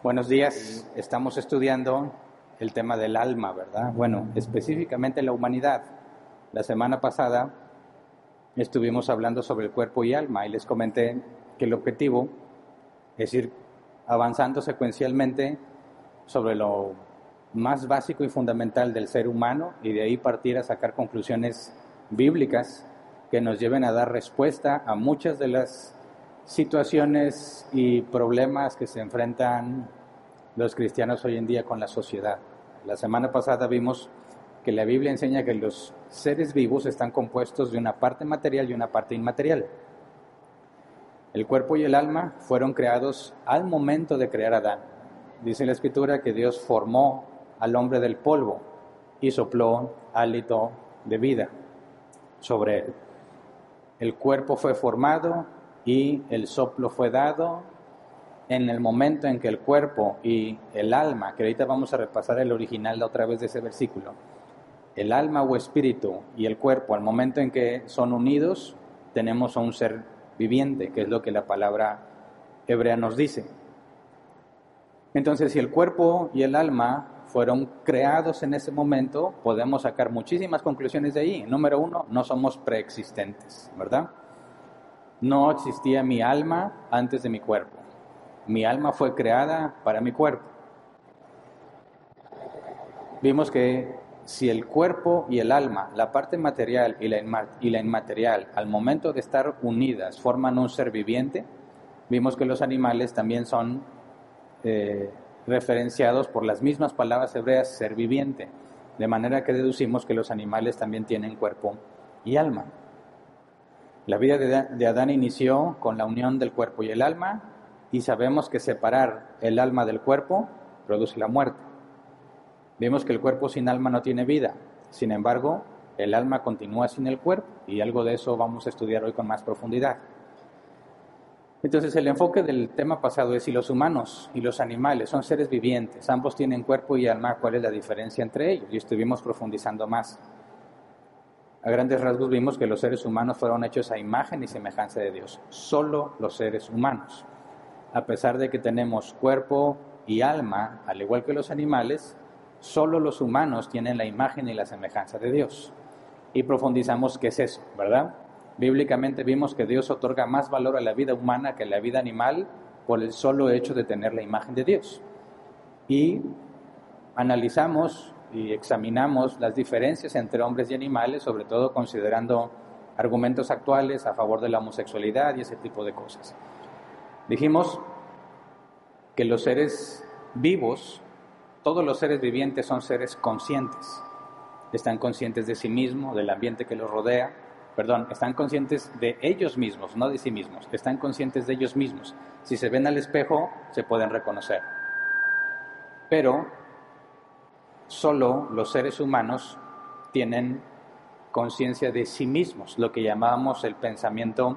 Buenos días. Estamos estudiando el tema del alma, ¿verdad? Bueno, específicamente la humanidad. La semana pasada estuvimos hablando sobre el cuerpo y alma y les comenté que el objetivo es ir avanzando secuencialmente sobre lo más básico y fundamental del ser humano y de ahí partir a sacar conclusiones bíblicas que nos lleven a dar respuesta a muchas de las situaciones y problemas que se enfrentan los cristianos hoy en día con la sociedad. La semana pasada vimos que la Biblia enseña que los seres vivos están compuestos de una parte material y una parte inmaterial. El cuerpo y el alma fueron creados al momento de crear a Adán. Dice la escritura que Dios formó al hombre del polvo y sopló hálito de vida sobre él. El cuerpo fue formado y el soplo fue dado en el momento en que el cuerpo y el alma, que ahorita vamos a repasar el original otra vez de ese versículo, el alma o espíritu y el cuerpo, al momento en que son unidos, tenemos a un ser viviente, que es lo que la palabra hebrea nos dice. Entonces, si el cuerpo y el alma fueron creados en ese momento, podemos sacar muchísimas conclusiones de ahí. Número uno, no somos preexistentes, ¿verdad? No existía mi alma antes de mi cuerpo. Mi alma fue creada para mi cuerpo. Vimos que si el cuerpo y el alma, la parte material y la, inmaterial, al momento de estar unidas, forman un ser viviente, vimos que los animales también son eh, referenciados por las mismas palabras hebreas ser viviente, de manera que deducimos que los animales también tienen cuerpo y alma. La vida de Adán inició con la unión del cuerpo y el alma y sabemos que separar el alma del cuerpo produce la muerte. Vemos que el cuerpo sin alma no tiene vida, sin embargo, el alma continúa sin el cuerpo y algo de eso vamos a estudiar hoy con más profundidad. Entonces el enfoque del tema pasado es si los humanos y los animales son seres vivientes, ambos tienen cuerpo y alma, ¿cuál es la diferencia entre ellos? Y estuvimos profundizando más. A grandes rasgos vimos que los seres humanos fueron hechos a imagen y semejanza de Dios, solo los seres humanos. A pesar de que tenemos cuerpo y alma, al igual que los animales, solo los humanos tienen la imagen y la semejanza de Dios. Y profundizamos qué es eso, ¿verdad? Bíblicamente vimos que Dios otorga más valor a la vida humana que a la vida animal por el solo hecho de tener la imagen de Dios. Y analizamos y examinamos las diferencias entre hombres y animales, sobre todo considerando argumentos actuales a favor de la homosexualidad y ese tipo de cosas. Dijimos que los seres vivos, todos los seres vivientes son seres conscientes. Están conscientes de sí mismos, del ambiente que los rodea, perdón, están conscientes de ellos mismos, no de sí mismos, están conscientes de ellos mismos. Si se ven al espejo, se pueden reconocer. Pero solo los seres humanos tienen conciencia de sí mismos, lo que llamábamos el pensamiento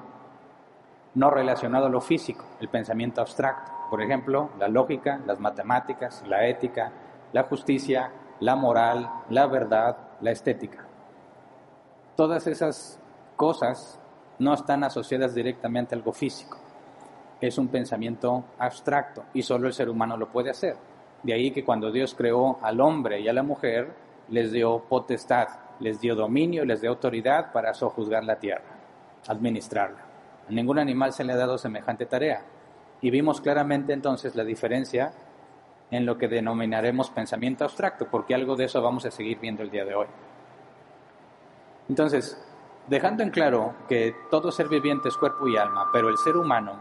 no relacionado a lo físico, el pensamiento abstracto. Por ejemplo, la lógica, las matemáticas, la ética, la justicia, la moral, la verdad, la estética. Todas esas cosas no están asociadas directamente a algo físico. Es un pensamiento abstracto y solo el ser humano lo puede hacer. De ahí que cuando Dios creó al hombre y a la mujer, les dio potestad, les dio dominio, les dio autoridad para sojuzgar la tierra, administrarla. A ningún animal se le ha dado semejante tarea. Y vimos claramente entonces la diferencia en lo que denominaremos pensamiento abstracto, porque algo de eso vamos a seguir viendo el día de hoy. Entonces, dejando en claro que todo ser viviente es cuerpo y alma, pero el ser humano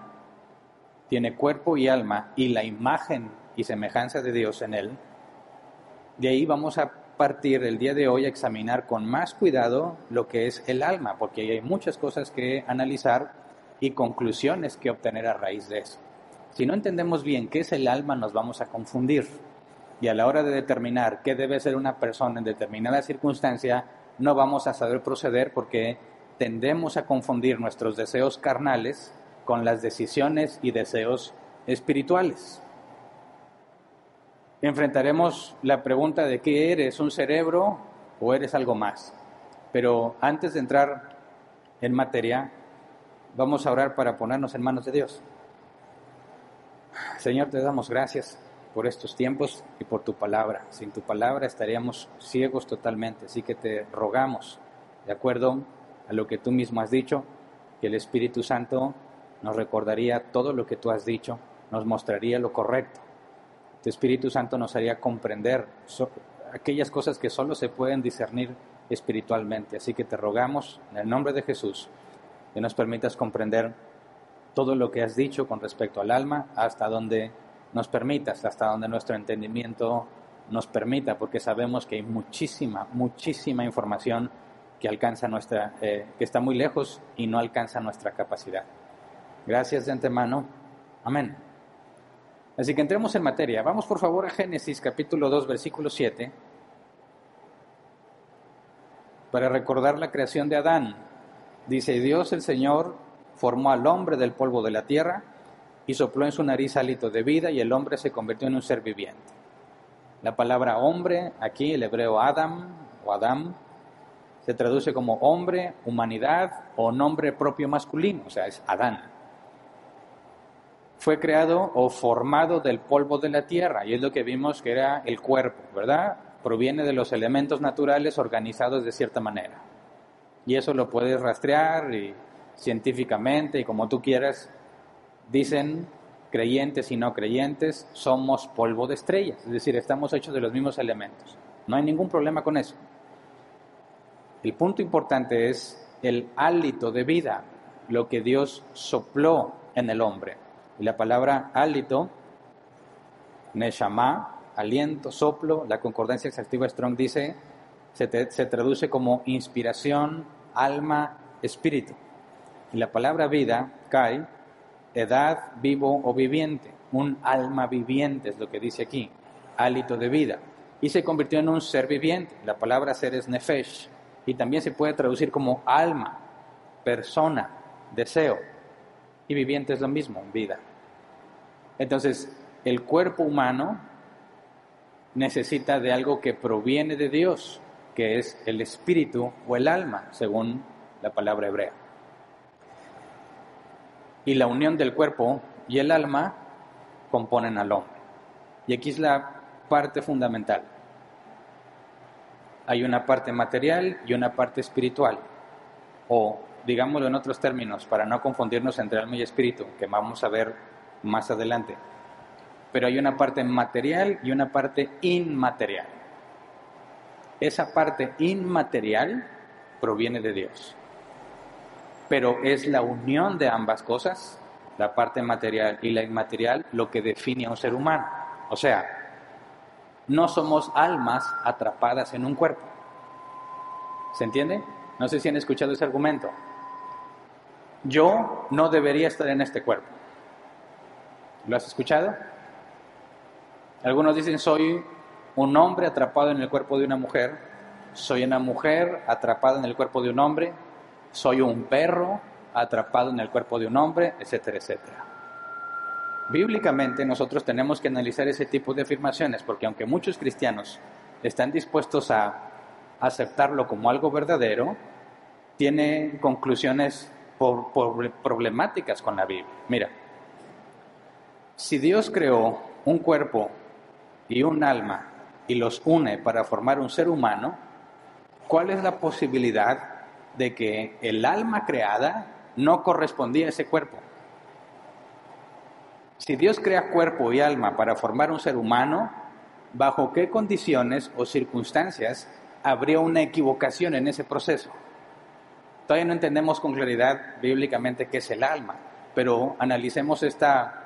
tiene cuerpo y alma y la imagen y semejanza de Dios en él, de ahí vamos a partir el día de hoy a examinar con más cuidado lo que es el alma, porque hay muchas cosas que analizar y conclusiones que obtener a raíz de eso. Si no entendemos bien qué es el alma, nos vamos a confundir. Y a la hora de determinar qué debe ser una persona en determinada circunstancia, no vamos a saber proceder porque tendemos a confundir nuestros deseos carnales con las decisiones y deseos espirituales enfrentaremos la pregunta de qué eres, un cerebro o eres algo más. Pero antes de entrar en materia, vamos a orar para ponernos en manos de Dios. Señor, te damos gracias por estos tiempos y por tu palabra. Sin tu palabra estaríamos ciegos totalmente, así que te rogamos, de acuerdo a lo que tú mismo has dicho, que el Espíritu Santo nos recordaría todo lo que tú has dicho, nos mostraría lo correcto. Tu Espíritu Santo nos haría comprender aquellas cosas que solo se pueden discernir espiritualmente. Así que te rogamos, en el nombre de Jesús, que nos permitas comprender todo lo que has dicho con respecto al alma hasta donde nos permitas, hasta donde nuestro entendimiento nos permita, porque sabemos que hay muchísima, muchísima información que alcanza nuestra, eh, que está muy lejos y no alcanza nuestra capacidad. Gracias de antemano. Amén. Así que entremos en materia. Vamos por favor a Génesis capítulo 2, versículo 7, para recordar la creación de Adán. Dice, Dios el Señor formó al hombre del polvo de la tierra y sopló en su nariz hálito de vida y el hombre se convirtió en un ser viviente. La palabra hombre, aquí el hebreo Adam o Adam, se traduce como hombre, humanidad o nombre propio masculino, o sea, es Adán. Fue creado o formado del polvo de la tierra y es lo que vimos que era el cuerpo, ¿verdad? Proviene de los elementos naturales organizados de cierta manera. Y eso lo puedes rastrear científicamente y como tú quieras, dicen creyentes y no creyentes, somos polvo de estrellas, es decir, estamos hechos de los mismos elementos. No hay ningún problema con eso. El punto importante es el hálito de vida, lo que Dios sopló en el hombre. Y la palabra hálito, neshama, aliento, soplo, la concordancia exhaustiva Strong dice, se, se traduce como inspiración, alma, espíritu. Y la palabra vida, kai, edad, vivo o viviente, un alma viviente es lo que dice aquí, hálito de vida. Y se convirtió en un ser viviente. La palabra ser es nefesh. Y también se puede traducir como alma, persona, deseo. Y viviente es lo mismo, vida. Entonces, el cuerpo humano necesita de algo que proviene de Dios, que es el espíritu o el alma, según la palabra hebrea y la unión del cuerpo y el alma componen al hombre. Y aquí es la parte fundamental. Hay una parte material y una parte espiritual. O, digámoslo en otros términos, para no confundirnos entre alma y espíritu, que vamos a ver más adelante. Pero hay una parte material y una parte inmaterial. Esa parte inmaterial proviene de Dios pero es la unión de ambas cosas, la parte material y la inmaterial, lo que define a un ser humano. O sea, no somos almas atrapadas en un cuerpo. ¿Se entiende? No sé si han escuchado ese argumento. Yo no debería estar en este cuerpo. ¿Lo has escuchado? Algunos dicen soy un hombre atrapado en el cuerpo de una mujer, soy una mujer atrapada en el cuerpo de un hombre, soy un perro atrapado en el cuerpo de un hombre, etcétera, etcétera. Bíblicamente nosotros tenemos que analizar ese tipo de afirmaciones porque aunque muchos cristianos están dispuestos a aceptarlo como algo verdadero, tiene conclusiones problemáticas con la Biblia. Mira, si Dios creó un cuerpo y un alma y los une para formar un ser humano, ¿cuál es la posibilidad de que el alma creada no correspondía a ese cuerpo. Si Dios crea cuerpo y alma para formar un ser humano, ¿bajo qué condiciones o circunstancias habría una equivocación en ese proceso? Todavía no entendemos con claridad bíblicamente qué es el alma, pero analicemos esta,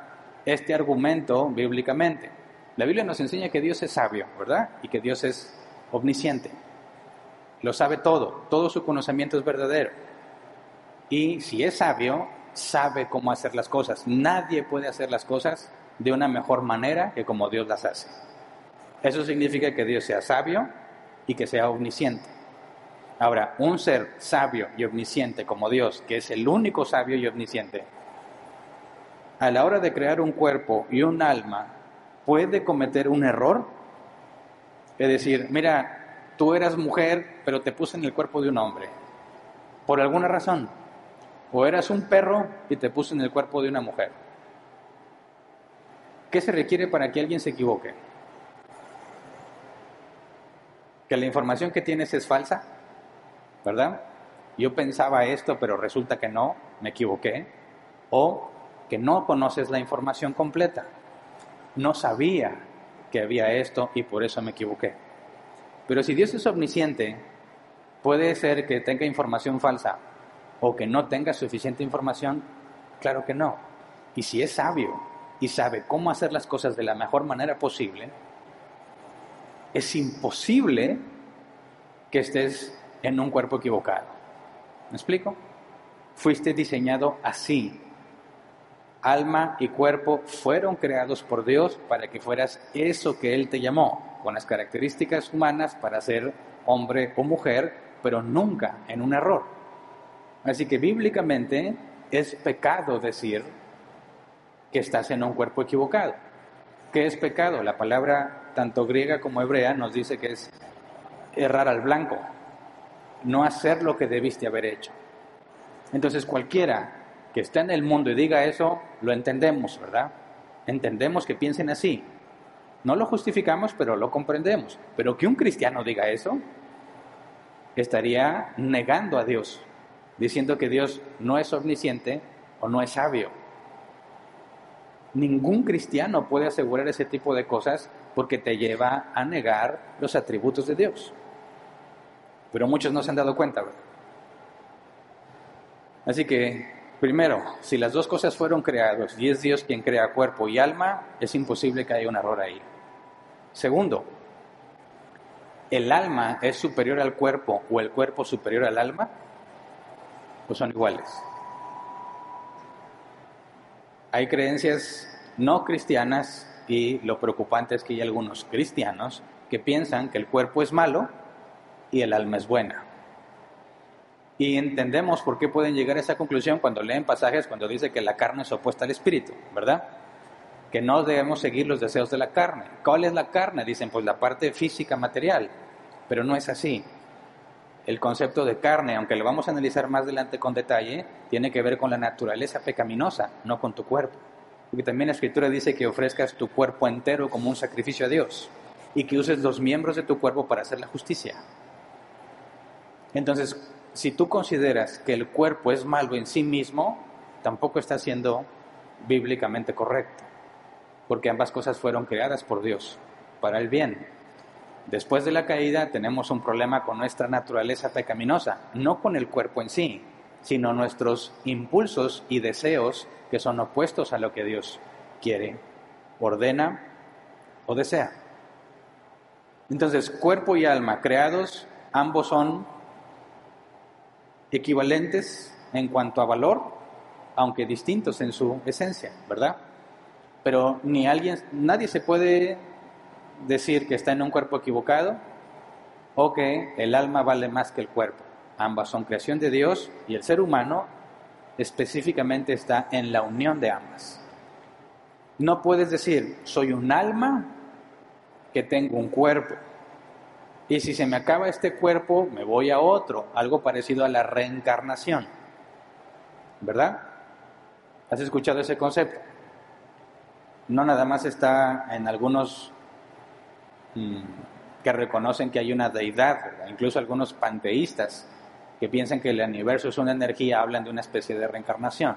este argumento bíblicamente. La Biblia nos enseña que Dios es sabio, ¿verdad? Y que Dios es omnisciente lo sabe todo, todo su conocimiento es verdadero. Y si es sabio, sabe cómo hacer las cosas. Nadie puede hacer las cosas de una mejor manera que como Dios las hace. Eso significa que Dios sea sabio y que sea omnisciente. Ahora, un ser sabio y omnisciente como Dios, que es el único sabio y omnisciente, a la hora de crear un cuerpo y un alma, puede cometer un error. Es decir, mira, tú eras mujer, pero te puse en el cuerpo de un hombre, por alguna razón. O eras un perro y te puse en el cuerpo de una mujer. ¿Qué se requiere para que alguien se equivoque? Que la información que tienes es falsa, ¿verdad? Yo pensaba esto, pero resulta que no, me equivoqué. O que no conoces la información completa. No sabía que había esto y por eso me equivoqué. Pero si Dios es omnisciente, puede ser que tenga información falsa o que no tenga suficiente información. Claro que no. Y si es sabio y sabe cómo hacer las cosas de la mejor manera posible, es imposible que estés en un cuerpo equivocado. ¿Me explico? Fuiste diseñado así. Alma y cuerpo fueron creados por Dios para que fueras eso que Él te llamó, con las características humanas para ser hombre o mujer, pero nunca en un error. Así que bíblicamente es pecado decir que estás en un cuerpo equivocado. ¿Qué es pecado? La palabra tanto griega como hebrea nos dice que es errar al blanco, no hacer lo que debiste haber hecho. Entonces cualquiera que esté en el mundo y diga eso, lo entendemos, ¿verdad? Entendemos que piensen así. No lo justificamos, pero lo comprendemos. Pero que un cristiano diga eso, estaría negando a Dios, diciendo que Dios no es omnisciente o no es sabio. Ningún cristiano puede asegurar ese tipo de cosas porque te lleva a negar los atributos de Dios. Pero muchos no se han dado cuenta. Así que, primero, si las dos cosas fueron creadas y es Dios quien crea cuerpo y alma, es imposible que haya un error ahí. Segundo, ¿el alma es superior al cuerpo o el cuerpo superior al alma? Pues son iguales. Hay creencias no cristianas y lo preocupante es que hay algunos cristianos que piensan que el cuerpo es malo y el alma es buena. Y entendemos por qué pueden llegar a esa conclusión cuando leen pasajes cuando dice que la carne es opuesta al espíritu, ¿verdad? Que no debemos seguir los deseos de la carne. ¿Cuál es la carne? Dicen, pues la parte física, material. Pero no es así. El concepto de carne, aunque lo vamos a analizar más adelante con detalle, tiene que ver con la naturaleza pecaminosa, no con tu cuerpo. Porque también la escritura dice que ofrezcas tu cuerpo entero como un sacrificio a Dios y que uses los miembros de tu cuerpo para hacer la justicia. Entonces, si tú consideras que el cuerpo es malo en sí mismo, tampoco está siendo bíblicamente correcto, porque ambas cosas fueron creadas por Dios para el bien. Después de la caída tenemos un problema con nuestra naturaleza pecaminosa, no con el cuerpo en sí, sino nuestros impulsos y deseos que son opuestos a lo que Dios quiere, ordena o desea. Entonces, cuerpo y alma creados, ambos son equivalentes en cuanto a valor, aunque distintos en su esencia, ¿verdad? Pero ni alguien, nadie se puede decir que está en un cuerpo equivocado o que el alma vale más que el cuerpo. Ambas son creación de Dios y el ser humano específicamente está en la unión de ambas. No puedes decir, soy un alma que tengo un cuerpo. Y si se me acaba este cuerpo, me voy a otro, algo parecido a la reencarnación. ¿Verdad? ¿Has escuchado ese concepto? No nada más está en algunos Mm, que reconocen que hay una deidad, incluso algunos panteístas que piensan que el universo es una energía, hablan de una especie de reencarnación.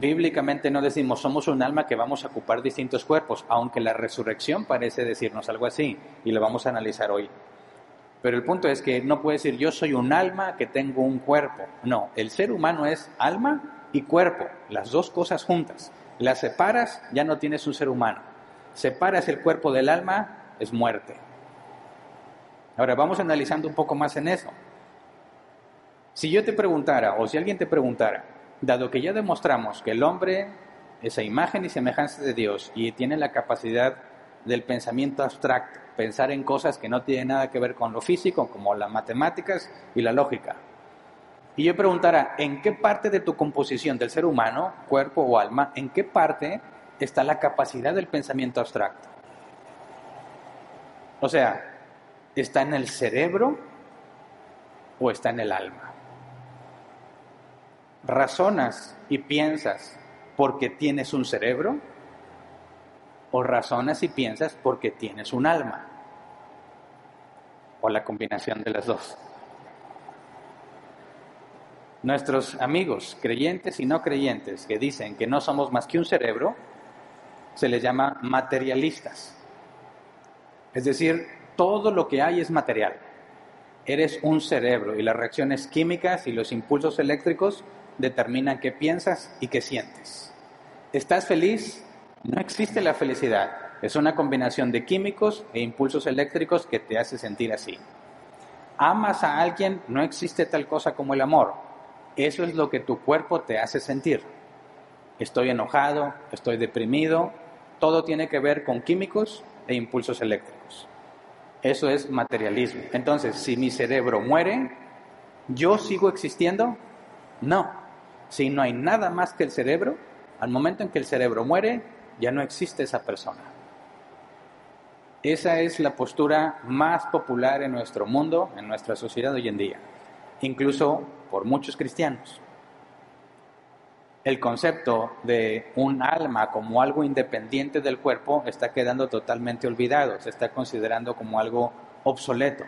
Bíblicamente no decimos somos un alma que vamos a ocupar distintos cuerpos, aunque la resurrección parece decirnos algo así, y lo vamos a analizar hoy. Pero el punto es que no puede decir yo soy un alma que tengo un cuerpo. No, el ser humano es alma y cuerpo, las dos cosas juntas. Las separas, ya no tienes un ser humano separas el cuerpo del alma, es muerte. Ahora vamos analizando un poco más en eso. Si yo te preguntara, o si alguien te preguntara, dado que ya demostramos que el hombre es a imagen y semejanza de Dios y tiene la capacidad del pensamiento abstracto, pensar en cosas que no tienen nada que ver con lo físico, como las matemáticas y la lógica. Y yo preguntara, ¿en qué parte de tu composición del ser humano, cuerpo o alma, en qué parte está la capacidad del pensamiento abstracto. O sea, ¿está en el cerebro o está en el alma? ¿Razonas y piensas porque tienes un cerebro o razonas y piensas porque tienes un alma. O la combinación de las dos. Nuestros amigos, creyentes y no creyentes, que dicen que no somos más que un cerebro, se les llama materialistas. Es decir, todo lo que hay es material. Eres un cerebro y las reacciones químicas y los impulsos eléctricos determinan qué piensas y qué sientes. ¿Estás feliz? No existe la felicidad. Es una combinación de químicos e impulsos eléctricos que te hace sentir así. ¿Amas a alguien? No existe tal cosa como el amor. Eso es lo que tu cuerpo te hace sentir. Estoy enojado, estoy deprimido. Todo tiene que ver con químicos e impulsos eléctricos. Eso es materialismo. Entonces, si mi cerebro muere, ¿yo sigo existiendo? No. Si no hay nada más que el cerebro, al momento en que el cerebro muere, ya no existe esa persona. Esa es la postura más popular en nuestro mundo, en nuestra sociedad hoy en día, incluso por muchos cristianos. El concepto de un alma como algo independiente del cuerpo está quedando totalmente olvidado, se está considerando como algo obsoleto.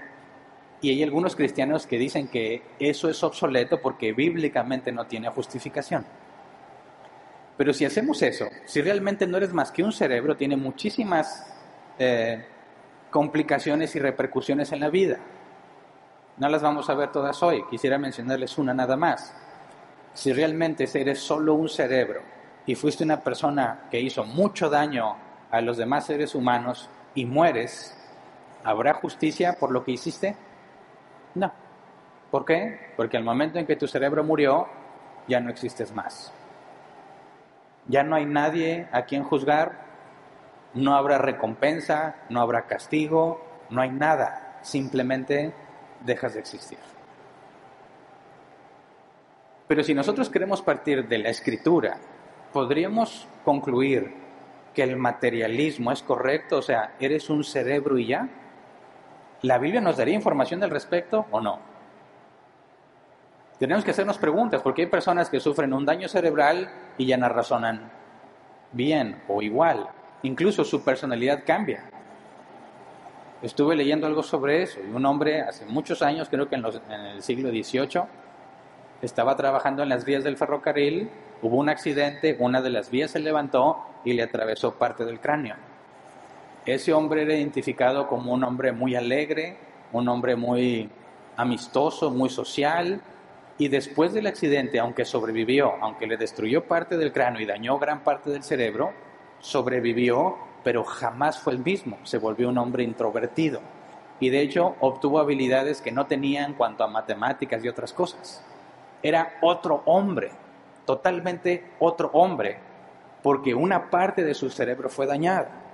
Y hay algunos cristianos que dicen que eso es obsoleto porque bíblicamente no tiene justificación. Pero si hacemos eso, si realmente no eres más que un cerebro, tiene muchísimas eh, complicaciones y repercusiones en la vida. No las vamos a ver todas hoy, quisiera mencionarles una nada más. Si realmente eres solo un cerebro y fuiste una persona que hizo mucho daño a los demás seres humanos y mueres, ¿habrá justicia por lo que hiciste? No. ¿Por qué? Porque al momento en que tu cerebro murió, ya no existes más. Ya no hay nadie a quien juzgar, no habrá recompensa, no habrá castigo, no hay nada, simplemente dejas de existir. Pero si nosotros queremos partir de la escritura, podríamos concluir que el materialismo es correcto, o sea, eres un cerebro y ya. ¿La Biblia nos daría información al respecto o no? Tenemos que hacernos preguntas, porque hay personas que sufren un daño cerebral y ya no razonan bien o igual. Incluso su personalidad cambia. Estuve leyendo algo sobre eso y un hombre hace muchos años, creo que en, en el siglo XVIII, estaba trabajando en las vías del ferrocarril, hubo un accidente, una de las vías se levantó y le atravesó parte del cráneo. Ese hombre era identificado como un hombre muy alegre, un hombre muy amistoso, muy social, y después del accidente, aunque sobrevivió, aunque le destruyó parte del cráneo y dañó gran parte del cerebro, sobrevivió, pero jamás fue el mismo, se volvió un hombre introvertido. Y de hecho obtuvo habilidades que no tenía en cuanto a matemáticas y otras cosas. Era otro hombre, totalmente otro hombre, porque una parte de su cerebro fue dañada.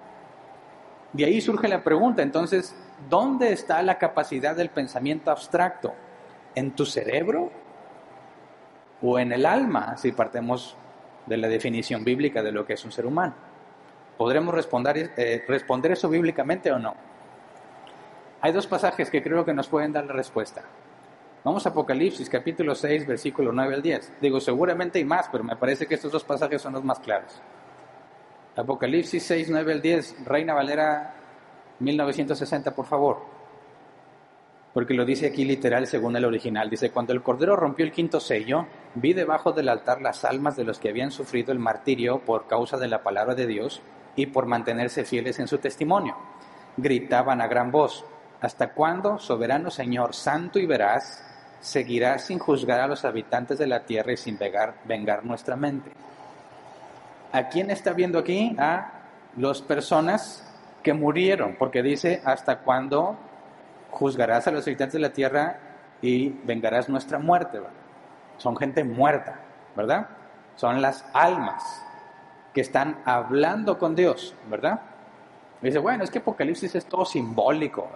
De ahí surge la pregunta, entonces, ¿dónde está la capacidad del pensamiento abstracto? ¿En tu cerebro o en el alma, si partemos de la definición bíblica de lo que es un ser humano. ¿Podremos responder, eh, responder eso bíblicamente o no? Hay dos pasajes que creo que nos pueden dar la respuesta. Vamos a Apocalipsis capítulo 6, versículo 9 al 10. Digo, seguramente hay más, pero me parece que estos dos pasajes son los más claros. Apocalipsis 6, 9 al 10, Reina Valera 1960, por favor porque lo dice aquí literal según el original. Dice, cuando el Cordero rompió el quinto sello, vi debajo del altar las almas de los que habían sufrido el martirio por causa de la palabra de Dios y por mantenerse fieles en su testimonio. Gritaban a gran voz, ¿hasta cuándo, soberano Señor, santo y veraz, seguirás sin juzgar a los habitantes de la tierra y sin vengar, vengar nuestra mente? ¿A quién está viendo aquí? A las personas que murieron, porque dice, ¿hasta cuándo juzgarás a los habitantes de la tierra y vengarás nuestra muerte. Son gente muerta, ¿verdad? Son las almas que están hablando con Dios, ¿verdad? dice, bueno, es que Apocalipsis es todo simbólico,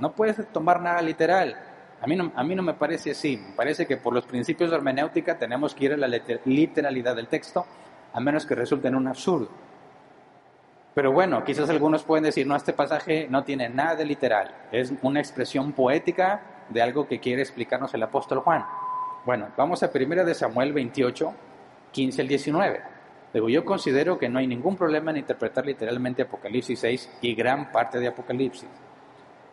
no puedes tomar nada literal. A mí, no, a mí no me parece así, me parece que por los principios de hermenéutica tenemos que ir a la literalidad del texto, a menos que resulte en un absurdo. Pero bueno, quizás algunos pueden decir, no, este pasaje no tiene nada de literal, es una expresión poética de algo que quiere explicarnos el apóstol Juan. Bueno, vamos a 1 de Samuel 28, 15 al 19. Digo, yo considero que no hay ningún problema en interpretar literalmente Apocalipsis 6 y gran parte de Apocalipsis.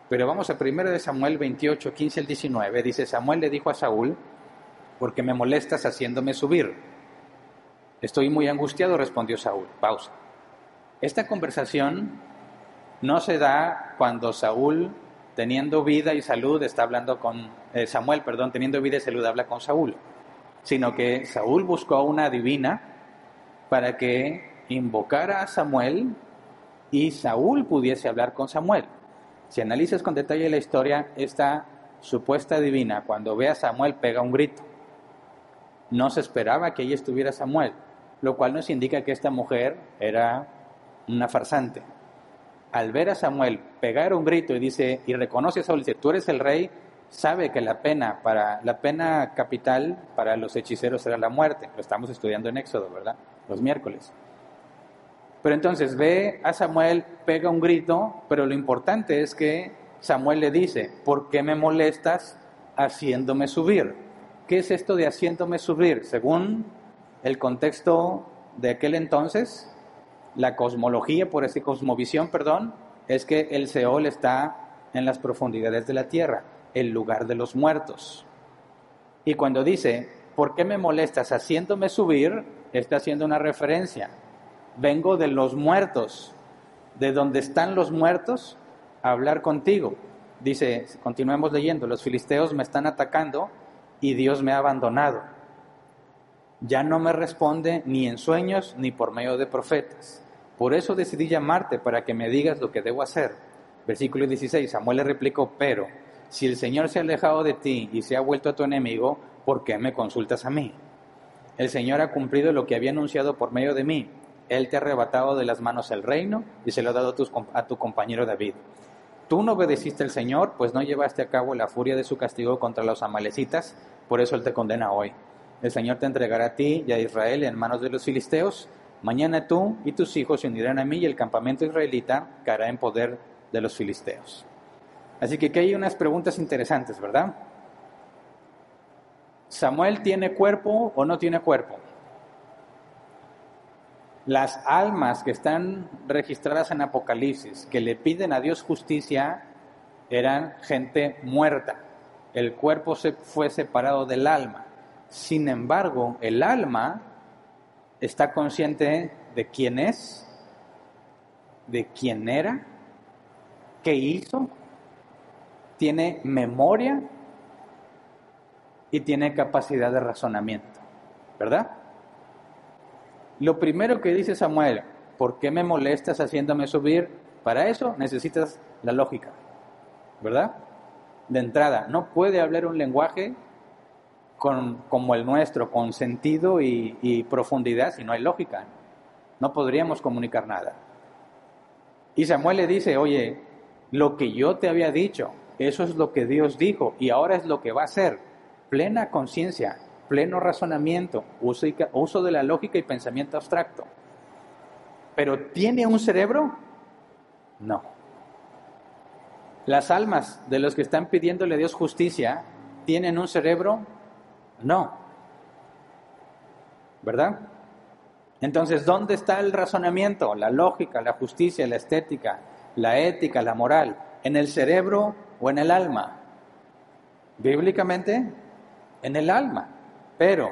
Pero vamos a 1 de Samuel 28, 15 al 19. Dice, Samuel le dijo a Saúl, porque me molestas haciéndome subir. Estoy muy angustiado, respondió Saúl. Pausa. Esta conversación no se da cuando Saúl, teniendo vida y salud, está hablando con eh, Samuel, perdón, teniendo vida y salud, habla con Saúl, sino que Saúl buscó a una divina para que invocara a Samuel y Saúl pudiese hablar con Samuel. Si analizas con detalle la historia, esta supuesta divina, cuando ve a Samuel, pega un grito. No se esperaba que allí estuviera Samuel, lo cual nos indica que esta mujer era una farsante. Al ver a Samuel pegar un grito y dice, y reconoce a Saúl, dice, tú eres el rey, sabe que la pena para la pena capital para los hechiceros era la muerte. Lo estamos estudiando en Éxodo, ¿verdad? Los miércoles. Pero entonces ve a Samuel, pega un grito, pero lo importante es que Samuel le dice, ¿por qué me molestas haciéndome subir? ¿Qué es esto de haciéndome subir? Según el contexto de aquel entonces, la cosmología, por esa cosmovisión, perdón, es que el Seol está en las profundidades de la tierra, el lugar de los muertos. Y cuando dice, ¿por qué me molestas haciéndome subir? Está haciendo una referencia. Vengo de los muertos, de donde están los muertos, a hablar contigo. Dice, continuemos leyendo, los filisteos me están atacando y Dios me ha abandonado. Ya no me responde ni en sueños ni por medio de profetas. Por eso decidí llamarte para que me digas lo que debo hacer. Versículo 16, Samuel le replicó, pero si el Señor se ha alejado de ti y se ha vuelto a tu enemigo, ¿por qué me consultas a mí? El Señor ha cumplido lo que había anunciado por medio de mí. Él te ha arrebatado de las manos el reino y se lo ha dado a tu, compañero David. Tú no obedeciste al Señor, pues no llevaste a cabo la furia de su castigo contra los amalecitas, por eso Él te condena hoy. El Señor te entregará a ti y a Israel en manos de los filisteos. Mañana tú y tus hijos se unirán a mí y el campamento israelita caerá en poder de los filisteos. Así que aquí hay unas preguntas interesantes, ¿verdad? ¿Samuel tiene cuerpo o no tiene cuerpo? Las almas que están registradas en Apocalipsis, que le piden a Dios justicia, eran gente muerta. El cuerpo se fue separado del alma. Sin embargo, el alma está consciente de quién es, de quién era, qué hizo, tiene memoria y tiene capacidad de razonamiento, ¿verdad? Lo primero que dice Samuel, ¿por qué me molestas haciéndome subir? Para eso necesitas la lógica, ¿verdad? De entrada, no puede hablar un lenguaje con, como el nuestro, con sentido y, profundidad, si no hay lógica. No podríamos comunicar nada. Y Samuel le dice, oye, lo que yo te había dicho, eso es lo que Dios dijo y ahora es lo que va a hacer. Plena conciencia, pleno razonamiento, uso, uso de la lógica y pensamiento abstracto. Pero ¿tiene un cerebro? No. Las almas de los que están pidiéndole a Dios justicia, ¿tienen un cerebro? No. ¿Verdad? Entonces, ¿dónde está el razonamiento? La lógica, la justicia, la estética, la ética, la moral. ¿En el cerebro o en el alma? Bíblicamente, en el alma. Pero,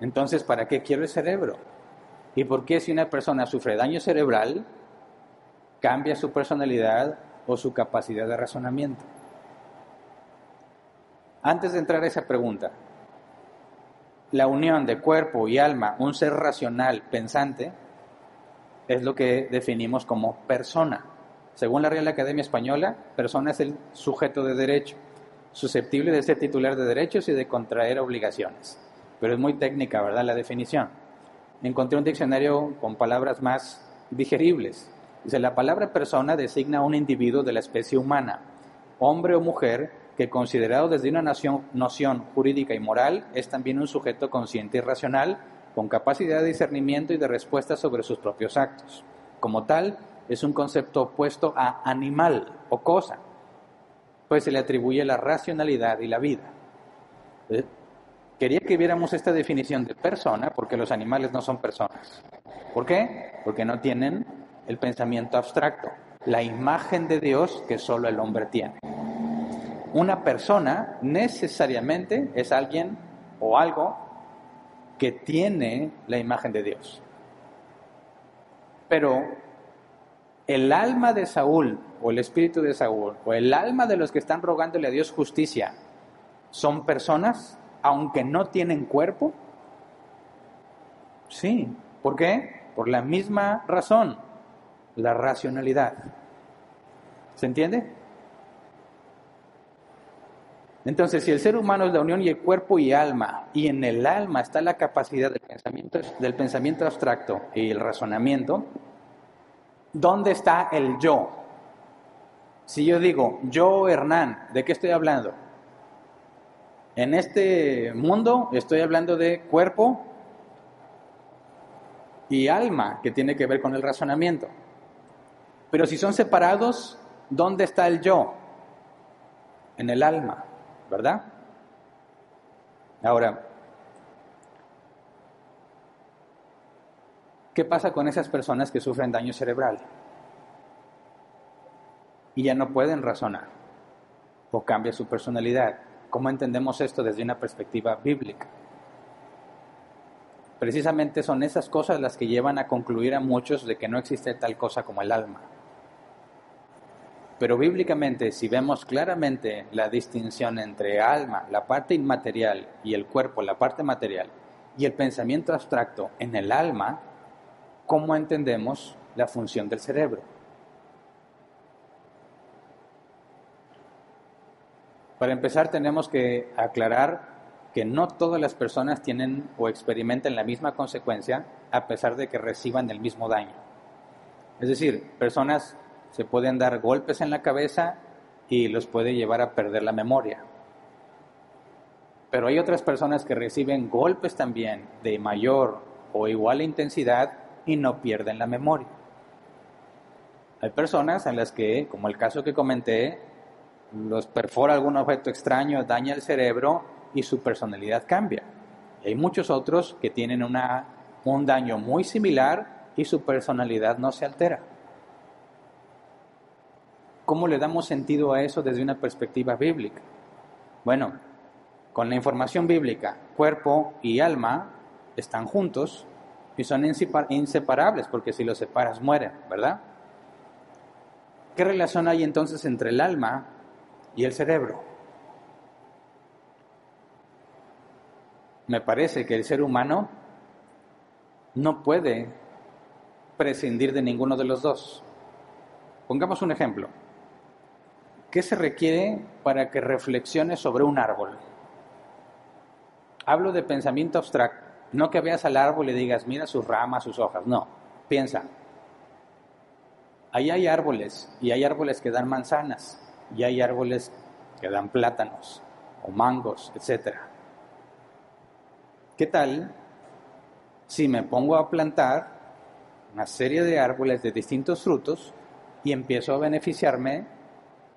entonces, ¿para qué quiero el cerebro? ¿Y por qué si una persona sufre daño cerebral, cambia su personalidad o su capacidad de razonamiento? Antes de entrar a esa pregunta, la unión de cuerpo y alma, un ser racional, pensante, es lo que definimos como persona. Según la Real Academia Española, persona es el sujeto de derecho, susceptible de ser titular de derechos y de contraer obligaciones. Pero es muy técnica, ¿verdad? La definición. Encontré un diccionario con palabras más digeribles. Dice, la palabra persona designa a un individuo de la especie humana, hombre o mujer, que considerado desde una noción, jurídica y moral, es también un sujeto consciente y racional, con capacidad de discernimiento y de respuesta sobre sus propios actos. Como tal, es un concepto opuesto a animal o cosa, pues se le atribuye la racionalidad y la vida. ¿Eh? Quería que viéramos esta definición de persona porque los animales no son personas. ¿Por qué? Porque no tienen el pensamiento abstracto, la imagen de Dios que solo el hombre tiene. Una persona necesariamente es alguien o algo que tiene la imagen de Dios. Pero el alma de Saúl o el espíritu de Saúl o el alma de los que están rogándole a Dios justicia son personas aunque no tienen cuerpo? Sí. ¿Por qué? Por la misma razón, la racionalidad. ¿Se entiende? Entonces, si el ser humano es la unión y el cuerpo y alma, y en el alma está la capacidad del pensamiento, del pensamiento abstracto y el razonamiento, ¿dónde está el yo? Si yo digo, yo Hernán, ¿de qué estoy hablando? En este mundo estoy hablando de cuerpo y alma, que tiene que ver con el razonamiento. Pero si son separados, ¿dónde está el yo? En el alma, ¿verdad? Ahora, ¿qué pasa con esas personas que sufren daño cerebral? Y ya no pueden razonar o cambia su personalidad. ¿Cómo entendemos esto desde una perspectiva bíblica? Precisamente son esas cosas las que llevan a concluir a muchos de que no existe tal cosa como el alma. Pero bíblicamente, si vemos claramente la distinción entre alma, la parte inmaterial, y el cuerpo, la parte material, y el pensamiento abstracto en el alma, ¿cómo entendemos la función del cerebro? Para empezar, tenemos que aclarar que no todas las personas tienen o experimentan la misma consecuencia a pesar de que reciban el mismo daño. Es decir, personas se pueden dar golpes en la cabeza y los puede llevar a perder la memoria. Pero hay otras personas que reciben golpes también de mayor o igual intensidad y no pierden la memoria. Hay personas en las que, como el caso que comenté, los perfora algún objeto extraño, daña el cerebro y su personalidad cambia. hay muchos otros que tienen un daño muy similar y su personalidad no se altera. ¿Cómo le damos sentido a eso desde una perspectiva bíblica? Bueno, con la información bíblica, cuerpo y alma están juntos y son inseparables porque si los separas mueren, ¿verdad? ¿Qué relación hay entonces entre el alma y el cerebro. Me parece que el ser humano no puede prescindir de ninguno de los dos. Pongamos un ejemplo. ¿Qué se requiere para que reflexiones sobre un árbol? Hablo de pensamiento abstracto, no que veas al árbol y digas, mira sus ramas, sus hojas, no, piensa. Ahí hay árboles y hay árboles que dan manzanas y hay árboles que dan plátanos o mangos, etc. ¿Qué tal si me pongo a plantar una serie de árboles de distintos frutos y empiezo a beneficiarme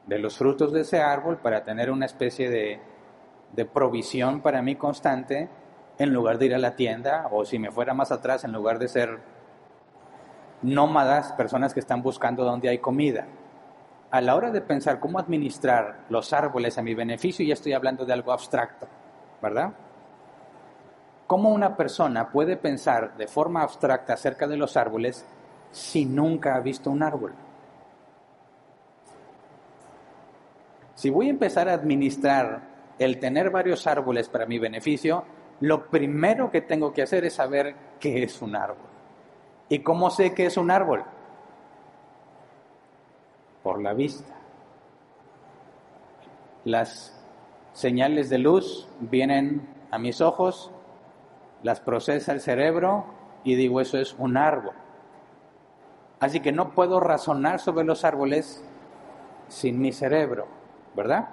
de los frutos de ese árbol para tener una especie de, de provisión para mí constante en lugar de ir a la tienda o si me fuera más atrás en lugar de ser nómadas, personas que están buscando dónde hay comida a la hora de pensar cómo administrar los árboles a mi beneficio, ya estoy hablando de algo abstracto, ¿verdad? ¿Cómo una persona puede pensar de forma abstracta acerca de los árboles si nunca ha visto un árbol? Si voy a empezar a administrar el tener varios árboles para mi beneficio, lo primero que tengo que hacer es saber qué es un árbol. ¿Y cómo sé qué es un árbol? por la vista. Las señales de luz vienen a mis ojos, las procesa el cerebro y digo eso es un árbol. Así que no puedo razonar sobre los árboles sin mi cerebro, ¿verdad?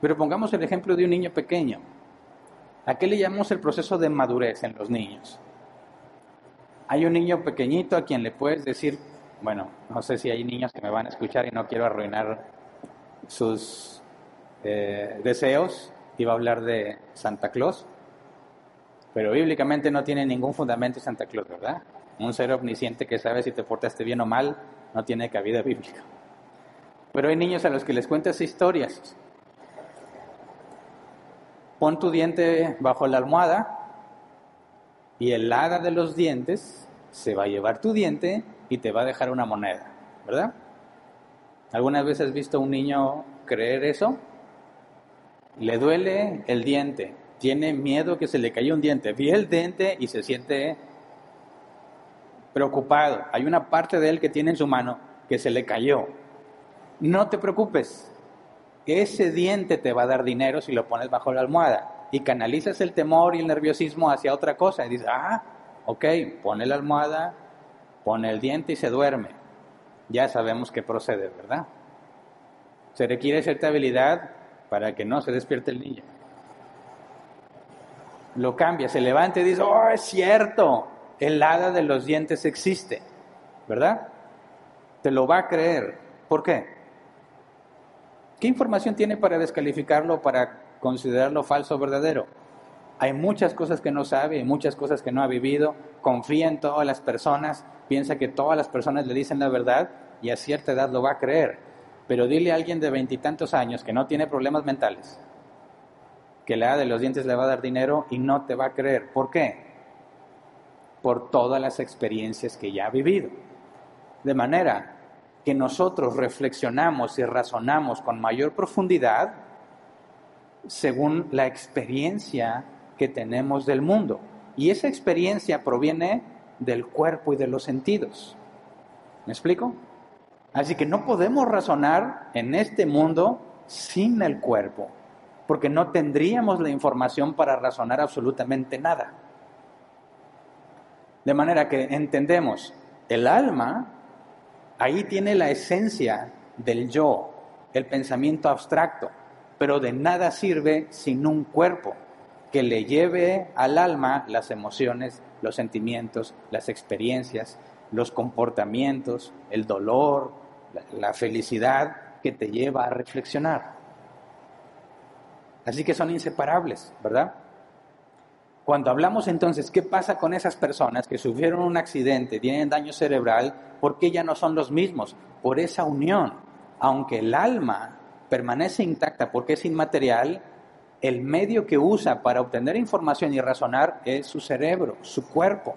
Pero pongamos el ejemplo de un niño pequeño. ¿A qué le llamamos el proceso de madurez en los niños? Hay un niño pequeñito a quien le puedes decir bueno, no sé si hay niños que me van a escuchar y no quiero arruinar sus eh, deseos. Iba a hablar de Santa Claus, Pero bíblicamente no tiene ningún fundamento Santa Claus, ¿verdad? Un ser omnisciente que sabe si te portaste bien o mal no tiene cabida bíblica. Pero hay niños a los que les cuentas historias. Pon tu diente bajo la almohada y el hada de los dientes se va a llevar tu diente y te va a dejar una moneda, ¿verdad? ¿Alguna vez has visto a un niño creer eso? Le duele el diente, tiene miedo que se le caiga un diente, ve el diente y se siente preocupado. Hay una parte de él que tiene en su mano que se le cayó. No te preocupes, ese diente te va a dar dinero si lo pones bajo la almohada y canalizas el temor y el nerviosismo hacia otra cosa y dices, ah, ok, pone la almohada, pone el diente y se duerme. Ya sabemos que procede, ¿verdad? Se requiere cierta habilidad para que no se despierte el niño. Lo cambia, se levanta y dice, oh, es cierto, el hada de los dientes existe, ¿verdad? Te lo va a creer. ¿Por qué? ¿Qué información tiene para descalificarlo, para considerarlo falso o verdadero? Hay muchas cosas que no sabe, hay muchas cosas que no ha vivido, confía en todas las personas, piensa que todas las personas le dicen la verdad y a cierta edad lo va a creer. Pero dile a alguien de veintitantos años que no tiene problemas mentales, que le da de los dientes le va a dar dinero y no te va a creer. ¿Por qué? Por todas las experiencias que ya ha vivido. De manera que nosotros reflexionamos y razonamos con mayor profundidad según la experiencia que tenemos del mundo. Y esa experiencia proviene del cuerpo y de los sentidos. ¿Me explico? Así que no podemos razonar en este mundo sin el cuerpo, porque no tendríamos la información para razonar absolutamente nada. De manera que entendemos, el alma ahí tiene la esencia del yo, el pensamiento abstracto, pero de nada sirve sin un cuerpo que le lleve al alma las emociones, los sentimientos, las experiencias, los comportamientos, el dolor, la, felicidad que te lleva a reflexionar. Así que son inseparables, ¿verdad? Cuando hablamos entonces, ¿qué pasa con esas personas que sufrieron un accidente, tienen daño cerebral? ¿Por qué ya no son los mismos? Por esa unión. Aunque el alma permanece intacta porque es inmaterial, el medio que usa para obtener información y razonar es su cerebro, su cuerpo.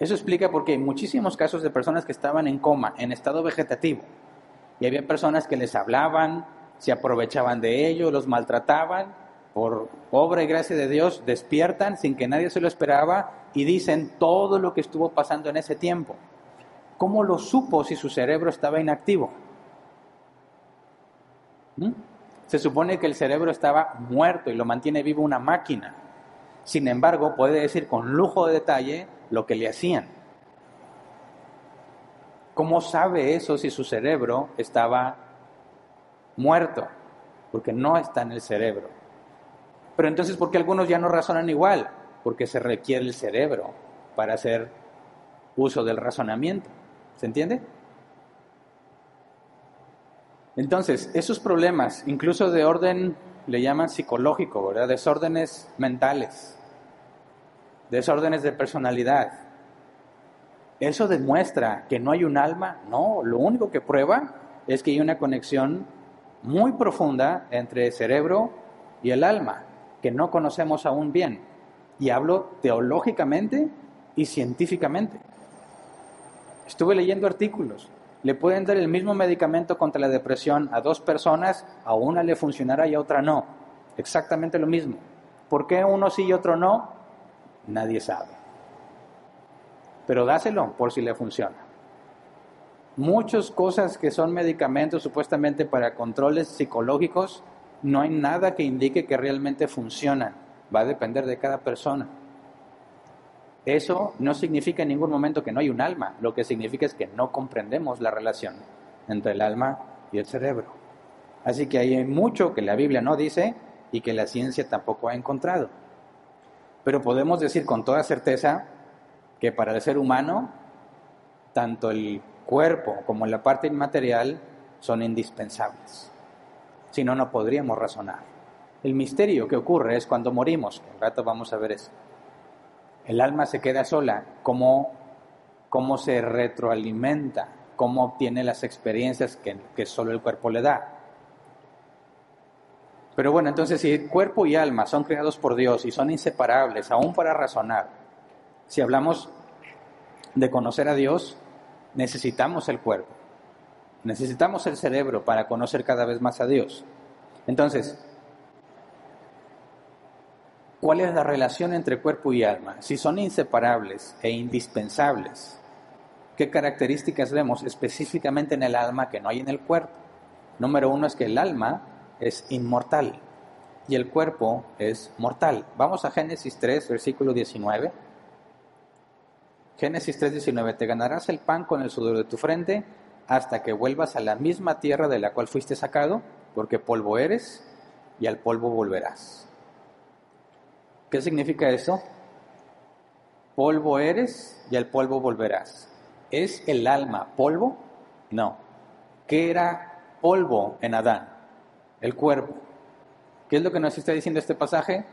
Eso explica por qué hay muchísimos casos de personas que estaban en coma, en estado vegetativo, y había personas que les hablaban, se aprovechaban de ellos, los maltrataban, por obra y gracia de Dios, despiertan sin que nadie se lo esperaba y dicen todo lo que estuvo pasando en ese tiempo. ¿Cómo lo supo si su cerebro estaba inactivo? ¿Mm? Se supone que el cerebro estaba muerto y lo mantiene vivo una máquina. Sin embargo, puede decir con lujo de detalle lo que le hacían. ¿Cómo sabe eso si su cerebro estaba muerto? Porque no está en el cerebro. Pero entonces, ¿por qué algunos ya no razonan igual? Porque se requiere el cerebro para hacer uso del razonamiento. ¿Se entiende? Entonces, esos problemas, incluso de orden, le llaman psicológico, ¿verdad? Desórdenes mentales, desórdenes de personalidad. ¿Eso demuestra que no hay un alma? No, lo único que prueba es que hay una conexión muy profunda entre el cerebro y el alma, que no conocemos aún bien. Y hablo teológicamente y científicamente. Estuve leyendo artículos. Le pueden dar el mismo medicamento contra la depresión a dos personas, a una le funcionará y a otra no. Exactamente lo mismo. ¿Por qué uno sí y otro no? Nadie sabe. Pero dáselo por si le funciona. Muchas cosas que son medicamentos supuestamente para controles psicológicos, no hay nada que indique que realmente funcionan. Va a depender de cada persona. Eso no significa en ningún momento que no hay un alma, lo que significa es que no comprendemos la relación entre el alma y el cerebro. Así que hay mucho que la Biblia no dice y que la ciencia tampoco ha encontrado. Pero podemos decir con toda certeza que para el ser humano, tanto el cuerpo como la parte inmaterial son indispensables. Si no, no podríamos razonar. El misterio que ocurre es cuando morimos. Un rato vamos a ver eso. El alma se queda sola. ¿Cómo, cómo se retroalimenta? ¿Cómo obtiene las experiencias que, que solo el cuerpo le da? Pero bueno, entonces si cuerpo y alma son creados por Dios y son inseparables, aún para razonar, si hablamos de conocer a Dios, necesitamos el cuerpo, necesitamos el cerebro para conocer cada vez más a Dios. Entonces, ¿cuál es la relación entre cuerpo y alma? Si son inseparables e indispensables, ¿qué características vemos específicamente en el alma que no hay en el cuerpo? Número uno es que el alma es inmortal y el cuerpo es mortal. Vamos a Génesis 3, versículo 19. Génesis 3, 19. Te ganarás el pan con el sudor de tu frente hasta que vuelvas a la misma tierra de la cual fuiste sacado, porque polvo eres y al polvo volverás. ¿Qué significa eso? Polvo eres y al polvo volverás. ¿Es el alma polvo? No. ¿Qué era polvo en Adán? el cuerpo. ¿Qué es lo que nos está diciendo este pasaje?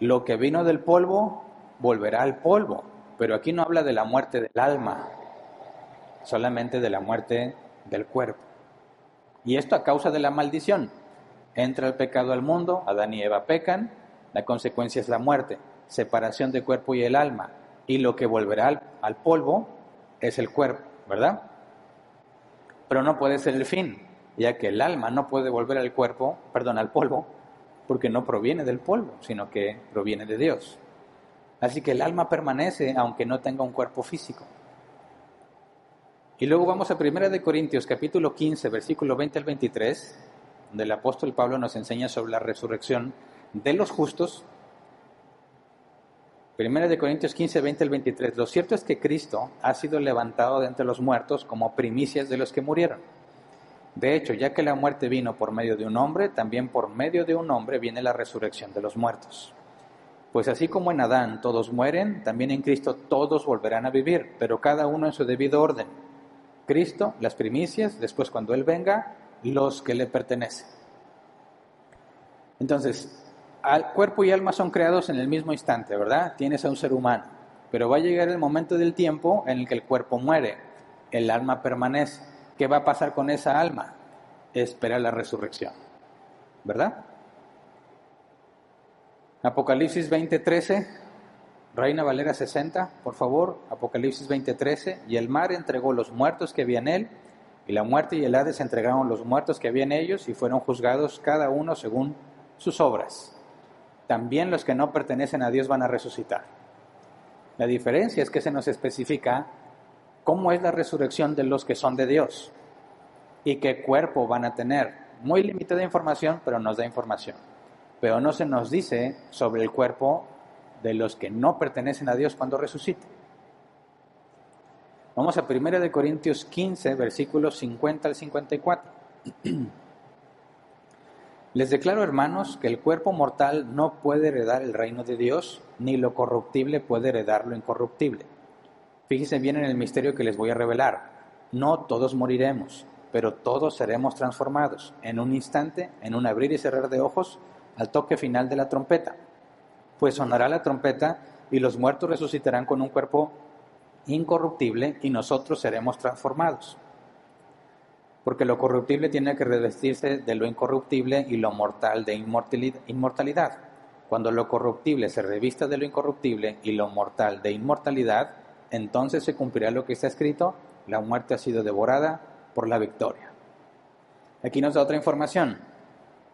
Lo que vino del polvo volverá al polvo, pero aquí no habla de la muerte del alma, solamente de la muerte del cuerpo. Y esto a causa de la maldición. Entra el pecado al mundo, Adán y Eva pecan, la consecuencia es la muerte, separación del cuerpo y el alma, y lo que volverá al, al polvo es el cuerpo, ¿verdad? Pero no puede ser el fin, ya que el alma no puede volver al cuerpo, perdón, al polvo, porque no proviene del polvo, sino que proviene de Dios. Así que el alma permanece aunque no tenga un cuerpo físico. Y luego vamos a 1 de Corintios capítulo 15, versículo 20 al 23, donde el apóstol Pablo nos enseña sobre la resurrección de los justos. 1 de Corintios 15, 20 al 23. Lo cierto es que Cristo ha sido levantado de entre los muertos como primicias de los que murieron. De hecho, ya que la muerte vino por medio de un hombre, también por medio de un hombre viene la resurrección de los muertos. Pues así como en Adán todos mueren, también en Cristo todos volverán a vivir, pero cada uno en su debido orden. Cristo, las primicias, después cuando Él venga, los que le pertenecen. Entonces, al cuerpo y alma son creados en el mismo instante, ¿verdad? Tienes a un ser humano, pero va a llegar el momento del tiempo en el que el cuerpo muere, el alma permanece. ¿Qué va a pasar con esa alma? Espera la resurrección. ¿Verdad? Apocalipsis 20:13, Reina Valera 60, por favor, Apocalipsis 20:13, y el mar entregó los muertos que había en él, y la muerte y el Hades entregaron los muertos que había en ellos, y fueron juzgados cada uno según sus obras. También los que no pertenecen a Dios van a resucitar. La diferencia es que se nos especifica cómo es la resurrección de los que son de Dios y qué cuerpo van a tener. Muy limitada información, pero nos da información. Pero no se nos dice sobre el cuerpo de los que no pertenecen a Dios cuando resucite. Vamos a 1 de Corintios 15, versículos 50 al 54. Les declaro, hermanos, que el cuerpo mortal no puede heredar el reino de Dios, ni lo corruptible puede heredar lo incorruptible. Fíjense bien en el misterio que les voy a revelar. No todos moriremos, pero todos seremos transformados en un instante, en un abrir y cerrar de ojos, al toque final de la trompeta. Pues sonará la trompeta y los muertos resucitarán con un cuerpo incorruptible y nosotros seremos transformados. Porque lo corruptible tiene que revestirse de lo incorruptible y lo mortal de inmortalidad. Cuando lo corruptible se revista de lo incorruptible y lo mortal de inmortalidad, entonces se cumplirá lo que está escrito, la muerte ha sido devorada por la victoria. Aquí nos da otra información.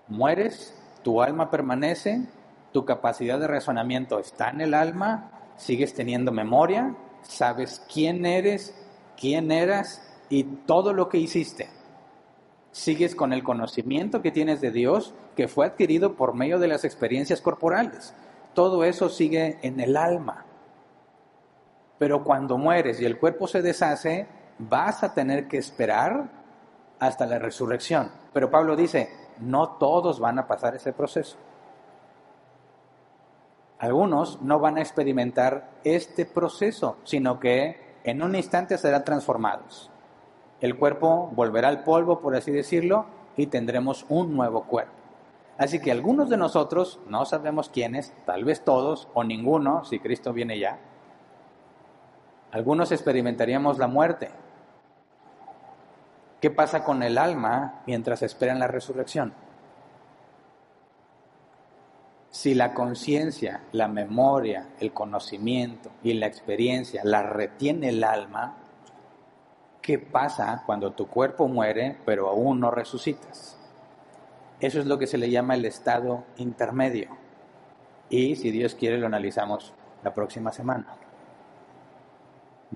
Mueres, tu alma permanece, tu capacidad de razonamiento está en el alma, sigues teniendo memoria, sabes quién eres, quién eras y todo lo que hiciste. Sigues con el conocimiento que tienes de Dios que fue adquirido por medio de las experiencias corporales. Todo eso sigue en el alma. Pero cuando mueres y el cuerpo se deshace, vas a tener que esperar hasta la resurrección. Pero Pablo dice, no todos van a pasar ese proceso. Algunos no van a experimentar este proceso, sino que en un instante serán transformados. El cuerpo volverá al polvo, por así decirlo, y tendremos un nuevo cuerpo. Así que algunos de nosotros, no sabemos quiénes, tal vez todos o ninguno, si Cristo viene ya, algunos experimentaríamos la muerte. ¿Qué pasa con el alma mientras esperan la resurrección? Si la conciencia, la memoria, el conocimiento y la experiencia la retiene el alma, ¿qué pasa cuando tu cuerpo muere pero aún no resucitas? Eso es lo que se le llama el estado intermedio. Y si Dios quiere lo analizamos la próxima semana.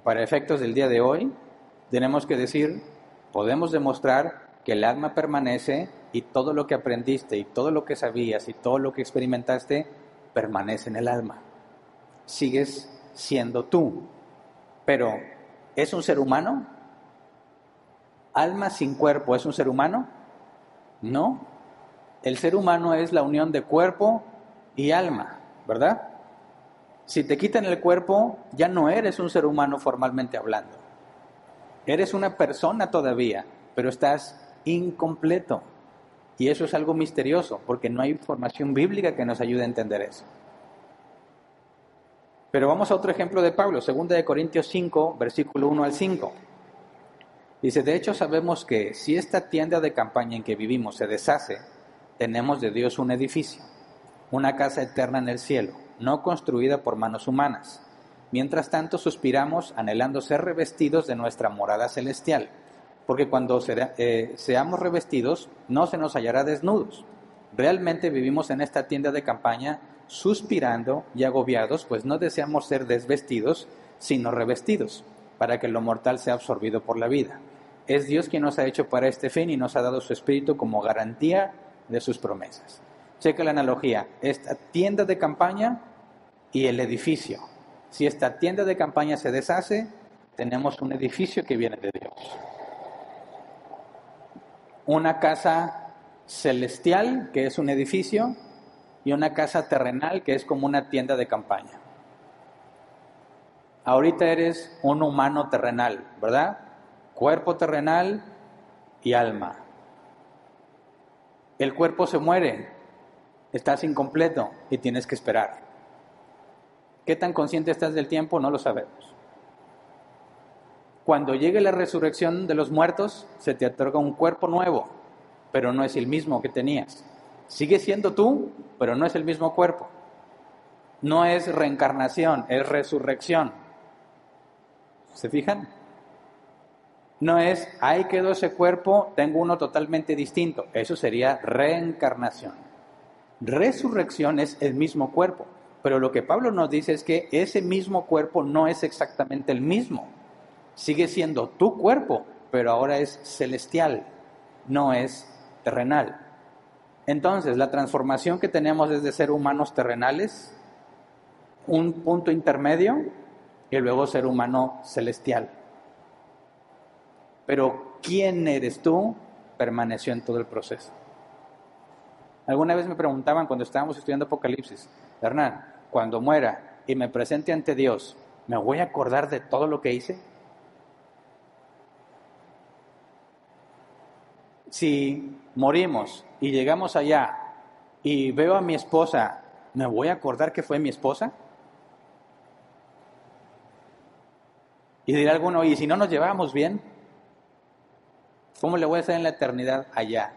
Para efectos del día de hoy, tenemos que decir, podemos demostrar que el alma permanece y todo lo que aprendiste y todo lo que sabías y todo lo que experimentaste permanece en el alma. Sigues siendo tú. Pero, ¿es un ser humano? ¿Alma sin cuerpo es un ser humano? No. El ser humano es la unión de cuerpo y alma, ¿verdad? Si te quitan el cuerpo, ya no eres un ser humano formalmente hablando. Eres una persona todavía, pero estás incompleto. Y eso es algo misterioso, porque no hay información bíblica que nos ayude a entender eso. Pero vamos a otro ejemplo de Pablo, 2 de Corintios 5, versículo 1 al 5. Dice, de hecho sabemos que si esta tienda de campaña en que vivimos se deshace, tenemos de Dios un edificio, una casa eterna en el cielo, no construida por manos humanas. Mientras tanto suspiramos anhelando ser revestidos de nuestra morada celestial, porque cuando eh, seamos revestidos no se nos hallará desnudos. Realmente vivimos en esta tienda de campaña suspirando y agobiados, pues no deseamos ser desvestidos, sino revestidos, para que lo mortal sea absorbido por la vida. Es Dios quien nos ha hecho para este fin y nos ha dado su espíritu como garantía de sus promesas. Checa la analogía, esta tienda de campaña y el edificio. Si esta tienda de campaña se deshace, tenemos un edificio que viene de Dios. Una casa celestial, que es un edificio, y una casa terrenal, que es como una tienda de campaña. Ahorita eres un humano terrenal, ¿verdad? Cuerpo terrenal y alma. El cuerpo se muere, estás incompleto y tienes que esperar. ¿Qué tan consciente estás del tiempo? No lo sabemos. Cuando llegue la resurrección de los muertos, se te otorga un cuerpo nuevo, pero no es el mismo que tenías. Sigue siendo tú, pero no es el mismo cuerpo. No es reencarnación, es resurrección. ¿Se fijan? No es, ahí quedó ese cuerpo, tengo uno totalmente distinto. Eso sería reencarnación. Resurrección es el mismo cuerpo. Pero lo que Pablo nos dice es que ese mismo cuerpo no es exactamente el mismo. Sigue siendo tu cuerpo, pero ahora es celestial, no es terrenal. Entonces, la transformación que tenemos es de ser humanos terrenales, un punto intermedio, y luego ser humano celestial. Pero quién eres tú permaneció en todo el proceso. Alguna vez me preguntaban cuando estábamos estudiando Apocalipsis, Hernán, cuando muera y me presente ante Dios, ¿me voy a acordar de todo lo que hice? Si morimos y llegamos allá y veo a mi esposa, ¿me voy a acordar que fue mi esposa? Y dirá alguno, y si no nos llevamos bien, ¿Cómo le voy a hacer en la eternidad allá?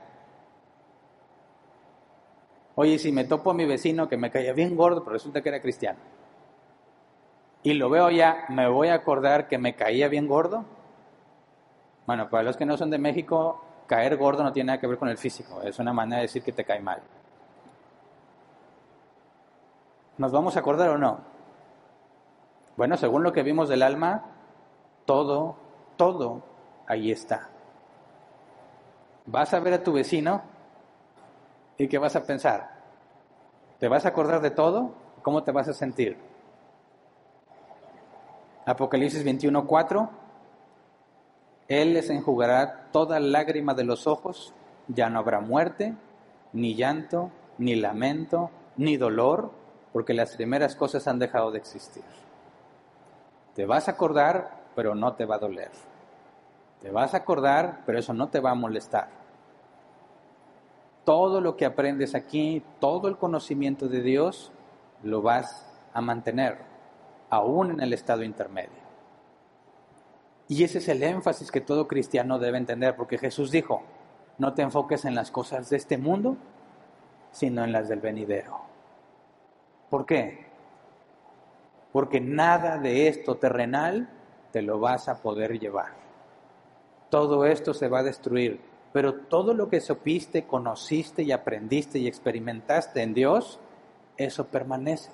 Oye, si me topo a mi vecino que me caía bien gordo, pero resulta que era cristiano, y lo veo allá, ¿me voy a acordar que me caía bien gordo? Bueno, para los que no son de México, caer gordo no tiene nada que ver con el físico, es una manera de decir que te cae mal. ¿Nos vamos a acordar o no? Bueno, según lo que vimos del alma, todo, todo ahí está. Vas a ver a tu vecino y ¿qué vas a pensar? ¿Te vas a acordar de todo? ¿Cómo te vas a sentir? Apocalipsis 21:4 Él les enjugará toda lágrima de los ojos, ya no habrá muerte, ni llanto, ni lamento, ni dolor, porque las primeras cosas han dejado de existir. Te vas a acordar, pero no te va a doler. Te vas a acordar, pero eso no te va a molestar. todo lo que aprendes aquí, todo el conocimiento de Dios, lo vas a mantener, aún en el estado intermedio. Y ese es el énfasis que todo cristiano debe entender, porque Jesús dijo, no te enfoques en las cosas de este mundo, sino en las del venidero. ¿Por qué? Porque nada de esto terrenal te lo vas a poder llevar. Todo esto se va a destruir, pero todo lo que supiste, conociste y aprendiste y experimentaste en Dios, eso permanece.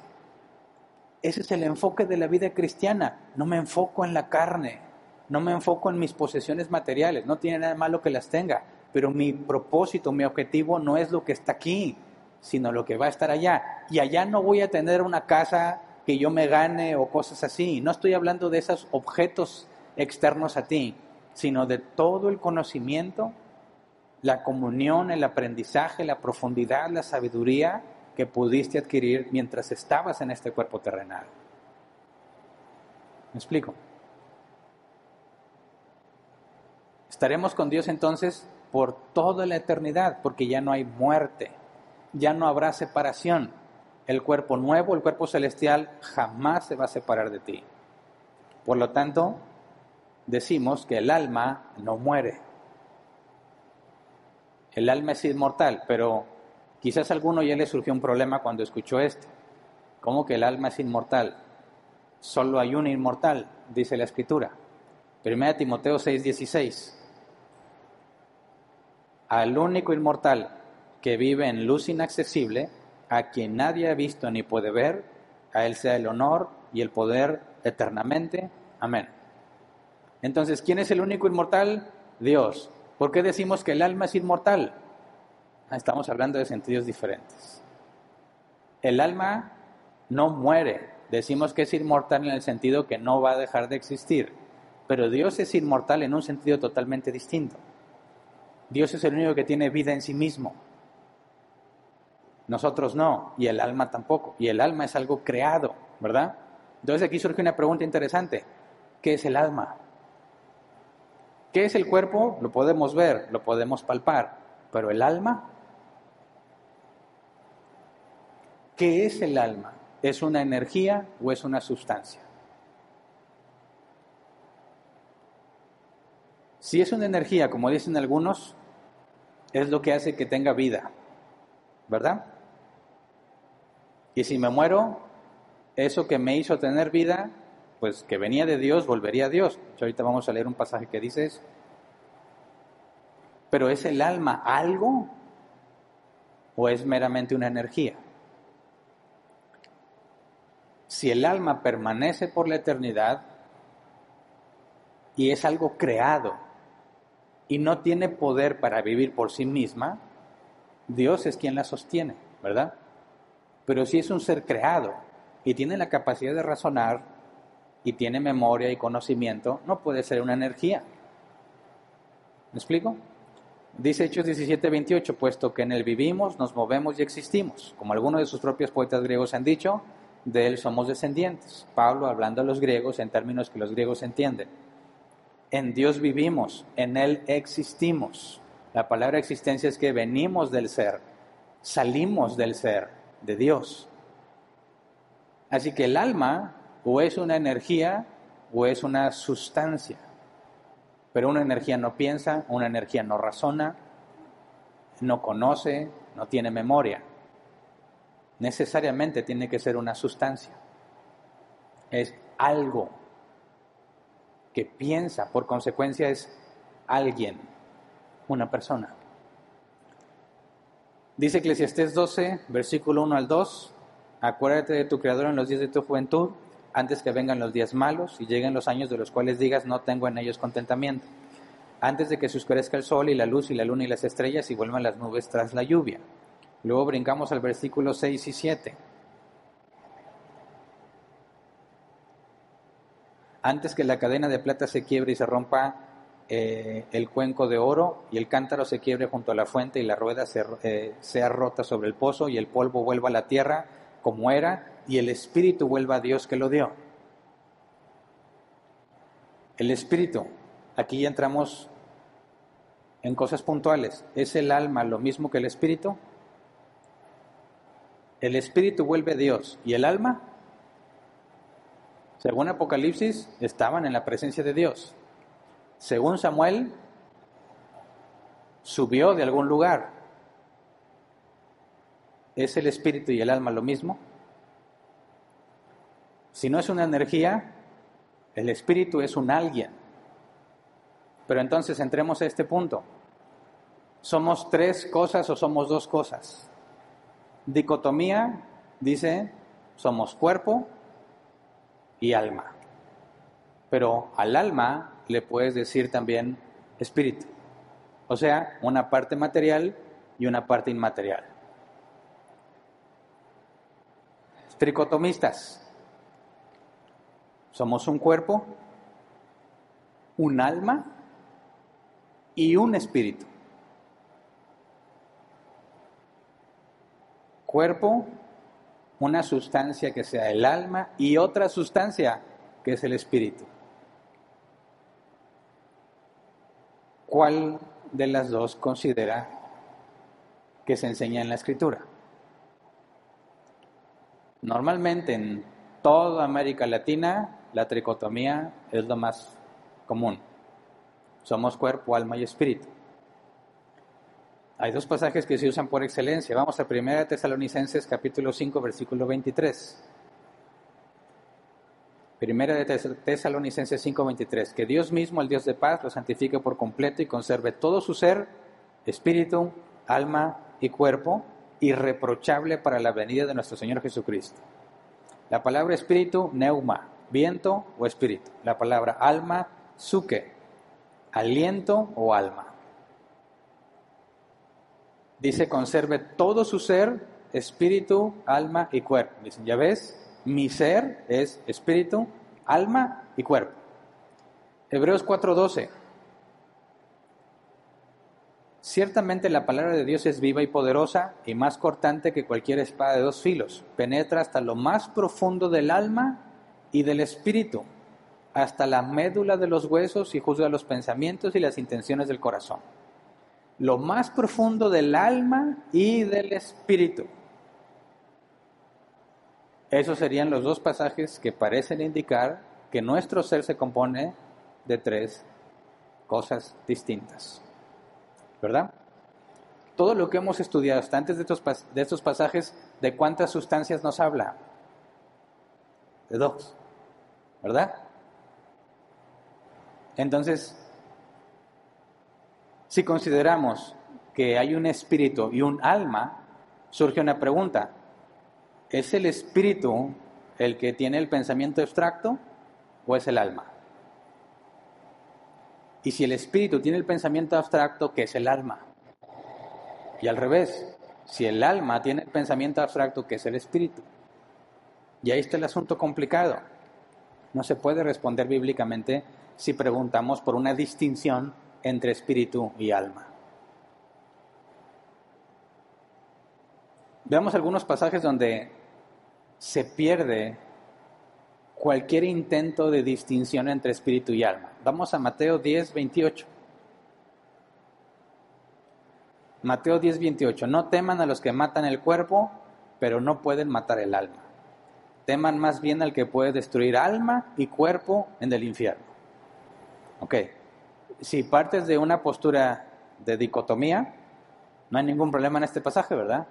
Ese es el enfoque de la vida cristiana. No me enfoco en la carne, no me enfoco en mis posesiones materiales, no tiene nada malo que las tenga, pero mi propósito, mi objetivo no es lo que está aquí, sino lo que va a estar allá. Y allá no voy a tener una casa que yo me gane o cosas así. No estoy hablando de esos objetos externos a ti, sino de todo el conocimiento, la comunión, el aprendizaje, la profundidad, la sabiduría que pudiste adquirir mientras estabas en este cuerpo terrenal. ¿Me explico? Estaremos con Dios entonces por toda la eternidad, porque ya no hay muerte, ya no habrá separación. El cuerpo nuevo, el cuerpo celestial, jamás se va a separar de ti. Por lo tanto, decimos que el alma no muere. El alma es inmortal, pero quizás a alguno ya le surgió un problema cuando escuchó esto. ¿Cómo que el alma es inmortal? Solo hay un inmortal, dice la escritura. 1 Timoteo 6:16 al único inmortal que vive en luz inaccesible, a quien nadie ha visto ni puede ver, a Él sea el honor y el poder eternamente. Amén. Entonces, ¿quién es el único inmortal? Dios. ¿Por qué decimos que el alma es inmortal? Ah, estamos hablando de sentidos diferentes. El alma no muere. Decimos que es inmortal en el sentido que no va a dejar de existir. Pero Dios es inmortal en un sentido totalmente distinto. Dios es el único que tiene vida en sí mismo. Nosotros no, y el alma tampoco. Y el alma es algo creado, ¿verdad? Entonces aquí surge una pregunta interesante. ¿Qué es el alma? ¿Qué es el cuerpo? Lo podemos ver, lo podemos palpar, pero el alma, ¿qué es el alma? ¿Es una energía o es una sustancia? Si es una energía, como dicen algunos, es lo que hace que tenga vida, ¿verdad? Y si me muero, eso que me hizo tener vida, pues que venía de Dios, volvería a Dios. ahorita vamos a leer un pasaje que dice eso. Pero ¿es el alma algo o es meramente una energía? Si el alma permanece por la eternidad y es algo creado, y no tiene poder para vivir por sí misma, Dios es quien la sostiene, ¿verdad? Pero si es un ser creado y tiene la capacidad de razonar y tiene memoria y conocimiento, no puede ser una energía. ¿Me explico? Dice Hechos 17, 28, puesto que en él vivimos, nos movemos y existimos. Como algunos de sus propios poetas griegos han dicho, de él somos descendientes. Pablo hablando a los griegos en términos que los griegos entienden. En Dios vivimos, en Él existimos. La palabra existencia es que venimos del ser, salimos del ser, de Dios. Así que el alma o es una energía o es una sustancia. Pero una energía no piensa, una energía no razona, no conoce, no tiene memoria. Necesariamente tiene que ser una sustancia. Es algo que piensa, por consecuencia es alguien, una persona. Dice Eclesiastés 12, versículo 1 al 2, acuérdate de tu Creador en los días de tu juventud, antes que vengan los días malos y lleguen los años de los cuales digas no tengo en ellos contentamiento, antes de que se oscurezca el sol y la luz y la luna y las estrellas y vuelvan las nubes tras la lluvia. Luego brincamos al versículo 6 y 7. Antes que la cadena de plata se quiebre y se rompa eh, el cuenco de oro y el cántaro se quiebre junto a la fuente y la rueda eh, sea rota sobre el pozo y el polvo vuelva a la tierra como era y el espíritu vuelva a Dios que lo dio. El espíritu, aquí ya entramos en cosas puntuales. ¿Es el alma lo mismo que el espíritu? El espíritu vuelve a Dios y el alma, según Apocalipsis, estaban en la presencia de Dios. Según Samuel, subió de algún lugar. ¿Es el espíritu y el alma lo mismo? Si no es una energía, el espíritu es un alguien. Pero entonces entremos a este punto. ¿Somos tres cosas o somos dos cosas? Dicotomía dice, somos cuerpo y alma. Pero al alma le puedes decir también espíritu. O sea, una parte material y una parte inmaterial. Tricotomistas. Somos un cuerpo, un alma y un espíritu. Cuerpo, una sustancia que sea el alma y otra sustancia que es el espíritu. ¿Cuál de las dos considera que se enseña en la escritura? Normalmente en toda América Latina la tricotomía es lo más común. Somos cuerpo, alma y espíritu. Hay dos pasajes que se usan por excelencia. Vamos a 1 Tesalonicenses capítulo 5 versículo 23. Primera de Tesalonicenses 5:23, que Dios mismo, el Dios de paz, lo santifique por completo y conserve todo su ser, espíritu, alma y cuerpo, irreprochable para la venida de nuestro Señor Jesucristo. La palabra espíritu, neuma, viento o espíritu. La palabra alma, suke, aliento o alma. Dice, conserve todo su ser, espíritu, alma y cuerpo. Dicen, ¿ya ves? Mi ser es espíritu, alma y cuerpo. Hebreos 4:12. Ciertamente la palabra de Dios es viva y poderosa y más cortante que cualquier espada de dos filos. Penetra hasta lo más profundo del alma y del espíritu, hasta la médula de los huesos y juzga los pensamientos y las intenciones del corazón. Lo más profundo del alma y del espíritu. Esos serían los dos pasajes que parecen indicar que nuestro ser se compone de tres cosas distintas. ¿Verdad? Todo lo que hemos estudiado hasta antes de estos, de estos pasajes, ¿de cuántas sustancias nos habla? De dos. ¿Verdad? Entonces, si consideramos que hay un espíritu y un alma, surge una pregunta. ¿Es el espíritu el que tiene el pensamiento abstracto o es el alma? Y si el espíritu tiene el pensamiento abstracto, ¿qué es el alma? Y al revés, si el alma tiene el pensamiento abstracto, ¿qué es el espíritu? Y ahí está el asunto complicado. No se puede responder bíblicamente si preguntamos por una distinción entre espíritu y alma. Veamos algunos pasajes donde se pierde cualquier intento de distinción entre espíritu y alma. Vamos a Mateo 10, 28. Mateo 10, 28. No teman a los que matan el cuerpo, pero no pueden matar el alma. Teman más bien al que puede destruir alma y cuerpo en el infierno. Ok. Si partes de una postura de dicotomía, no hay ningún problema en este pasaje, ¿verdad?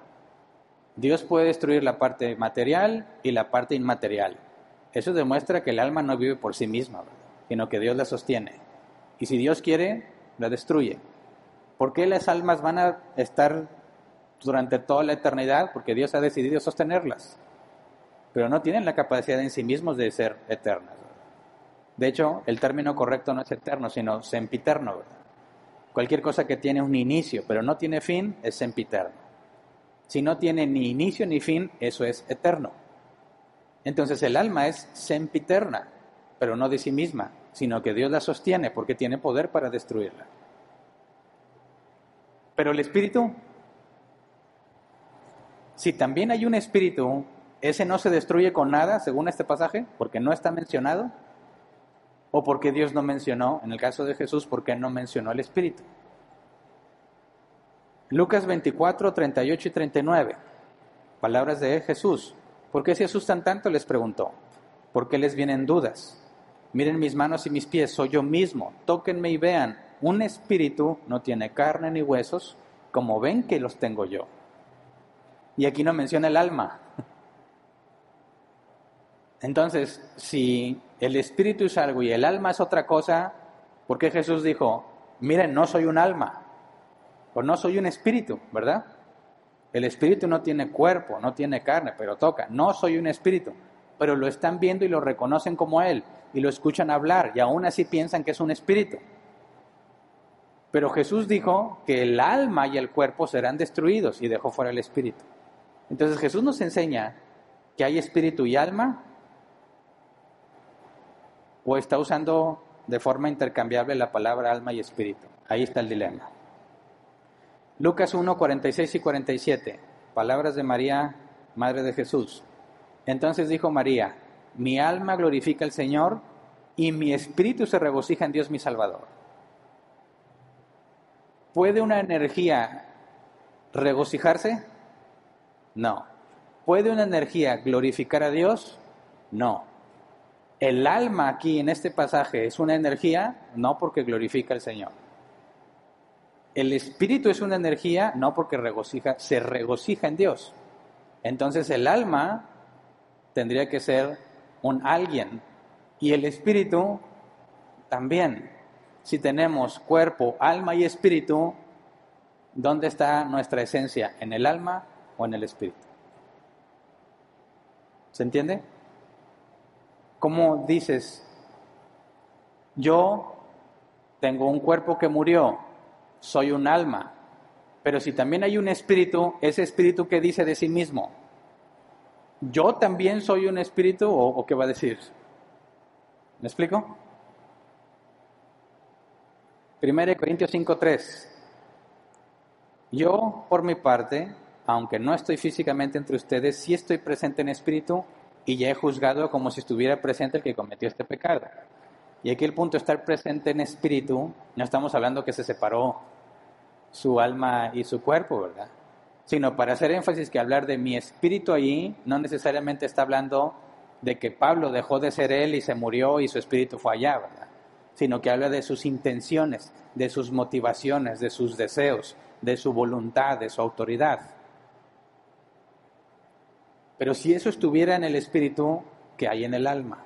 Dios puede destruir la parte material y la parte inmaterial. Eso demuestra que el alma no vive por sí misma, sino que Dios la sostiene. Y si Dios quiere, la destruye. ¿Por qué las almas van a estar durante toda la eternidad? Porque Dios ha decidido sostenerlas. Pero no tienen la capacidad en sí mismos de ser eternas. De hecho, el término correcto no es eterno, sino sempiterno. Cualquier cosa que tiene un inicio, pero no tiene fin, es sempiterno. Si no tiene ni inicio ni fin, eso es eterno. Entonces el alma es sempiterna, pero no de sí misma, sino que Dios la sostiene porque tiene poder para destruirla. Pero el espíritu, si también hay un espíritu, ese no se destruye con nada, según este pasaje, porque no está mencionado, o porque Dios no mencionó, en el caso de Jesús, porque no mencionó el espíritu. Lucas 24, 38 y 39. Palabras de Jesús. ¿Por qué se asustan tanto? les preguntó. ¿Por qué les vienen dudas? Miren mis manos y mis pies, soy yo mismo. Tóquenme y vean. Un espíritu no tiene carne ni huesos, como ven que los tengo yo. Y aquí no menciona el alma. Entonces, si el espíritu es algo y el alma es otra cosa, ¿por qué Jesús dijo, miren, no soy un alma, o no soy un espíritu, ¿verdad? El espíritu no tiene cuerpo, no tiene carne, pero toca, no soy un espíritu, pero lo están viendo y lo reconocen como él, y lo escuchan hablar, y aún así piensan que es un espíritu. Pero Jesús dijo que el alma y el cuerpo serán destruidos y dejó fuera el espíritu. Entonces Jesús nos enseña que hay espíritu y alma o está usando de forma intercambiable la palabra alma y espíritu. Ahí está el dilema. Lucas 1, 46 y 47, palabras de María, Madre de Jesús. Entonces dijo María, mi alma glorifica al Señor y mi espíritu se regocija en Dios mi Salvador. ¿Puede una energía regocijarse? No. ¿Puede una energía glorificar a Dios? No. El alma aquí en este pasaje es una energía, no porque glorifica al Señor. El espíritu es una energía, no porque regocija, se regocija en Dios. Entonces el alma tendría que ser un alguien y el espíritu también. Si tenemos cuerpo, alma y espíritu, ¿dónde está nuestra esencia? ¿En el alma o en el espíritu? ¿Se entiende? ¿Cómo dices, yo tengo un cuerpo que murió, soy un alma, pero si también hay un espíritu, ese espíritu que dice de sí mismo, yo también soy un espíritu o, qué va a decir? ¿Me explico? 1 Corintios 5:3. Yo, por mi parte, aunque no estoy físicamente entre ustedes, sí estoy presente en espíritu y ya he juzgado como si estuviera presente el que cometió este pecado. Y aquí el punto estar presente en espíritu, no estamos hablando que se separó su alma y su cuerpo, ¿verdad? Sino para hacer énfasis que hablar de mi espíritu allí no necesariamente está hablando de que Pablo dejó de ser él y se murió y su espíritu fue allá, ¿verdad? Sino que habla de sus intenciones, de sus motivaciones, de sus deseos, de su voluntad, de su autoridad. Pero si eso estuviera en el espíritu, que hay en el alma?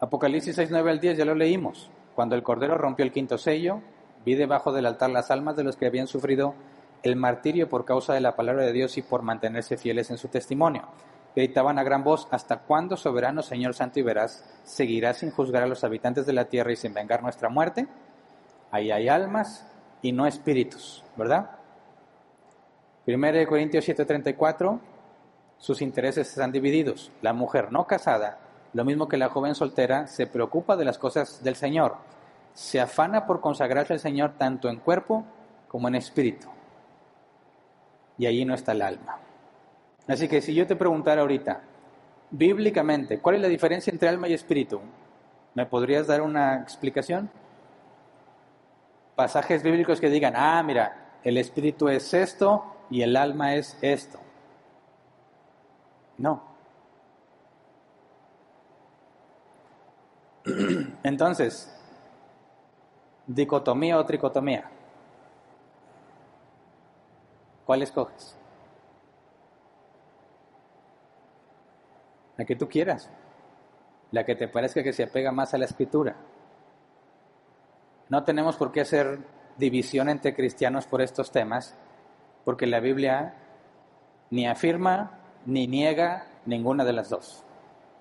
Apocalipsis 6, 9 al 10 ya lo leímos. Cuando el Cordero rompió el quinto sello, vi debajo del altar las almas de los que habían sufrido el martirio por causa de la palabra de Dios y por mantenerse fieles en su testimonio. Gritaban a gran voz, ¿hasta cuándo, soberano Señor Santo y Veraz, seguirás sin juzgar a los habitantes de la tierra y sin vengar nuestra muerte? Ahí hay almas y no espíritus, ¿verdad? 1 Corintios 7:34, sus intereses están divididos. La mujer no casada, lo mismo que la joven soltera, se preocupa de las cosas del Señor. Se afana por consagrarse al Señor tanto en cuerpo como en espíritu. Y allí no está el alma. Así que si yo te preguntara ahorita, bíblicamente, ¿cuál es la diferencia entre alma y espíritu? ¿Me podrías dar una explicación? Pasajes bíblicos que digan, ah, mira, el espíritu es esto y el alma es esto. No. Entonces, dicotomía o tricotomía. ¿Cuál escoges? La que tú quieras. La que te parezca que se apega más a la escritura. No tenemos por qué hacer división entre cristianos por estos temas, porque la Biblia ni afirma ni niega ninguna de las dos,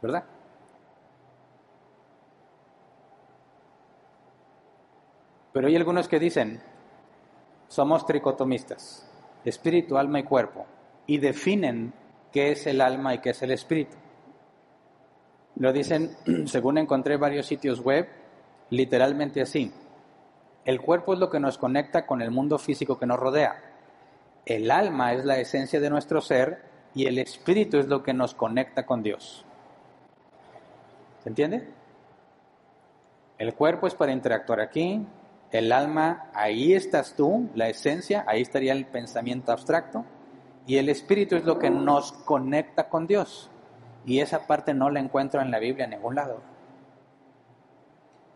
¿verdad? Pero hay algunos que dicen, somos tricotomistas, espíritu, alma y cuerpo, y definen qué es el alma y qué es el espíritu. Lo dicen, según encontré varios sitios web, literalmente así. El cuerpo es lo que nos conecta con el mundo físico que nos rodea. El alma es la esencia de nuestro ser y el espíritu es lo que nos conecta con Dios. ¿Se entiende? El cuerpo es para interactuar aquí, el alma, ahí estás tú, la esencia, ahí estaría el pensamiento abstracto, y el espíritu es lo que nos conecta con Dios. Y esa parte no la encuentro en la Biblia en ningún lado.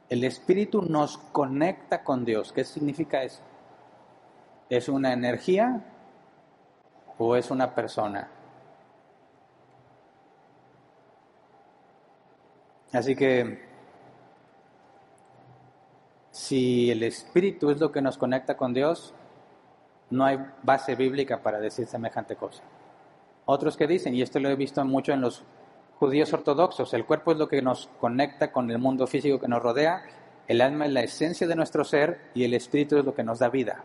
El espíritu nos conecta con Dios. ¿Qué significa eso? ¿Es una energía o es una persona? Así que si el espíritu es lo que nos conecta con Dios, no hay base bíblica para decir semejante cosa. Otros que dicen, y esto lo he visto mucho en los judíos ortodoxos, el cuerpo es lo que nos conecta con el mundo físico que nos rodea, el alma es la esencia de nuestro ser y el espíritu es lo que nos da vida.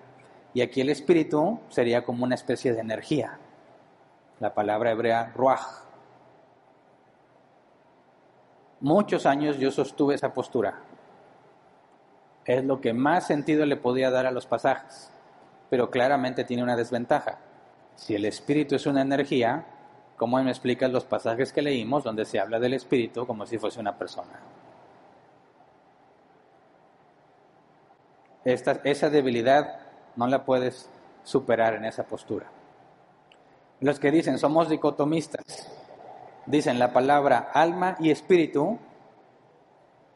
Y aquí el espíritu sería como una especie de energía. La palabra hebrea ruach. Muchos años yo sostuve esa postura. Es lo que más sentido le podía dar a los pasajes, pero claramente tiene una desventaja. Si el espíritu es una energía, ¿cómo me explicas los pasajes que leímos donde se habla del espíritu como si fuese una persona? esa debilidad no la puedes superar en esa postura. Los que dicen somos dicotomistas, dicen la palabra alma y espíritu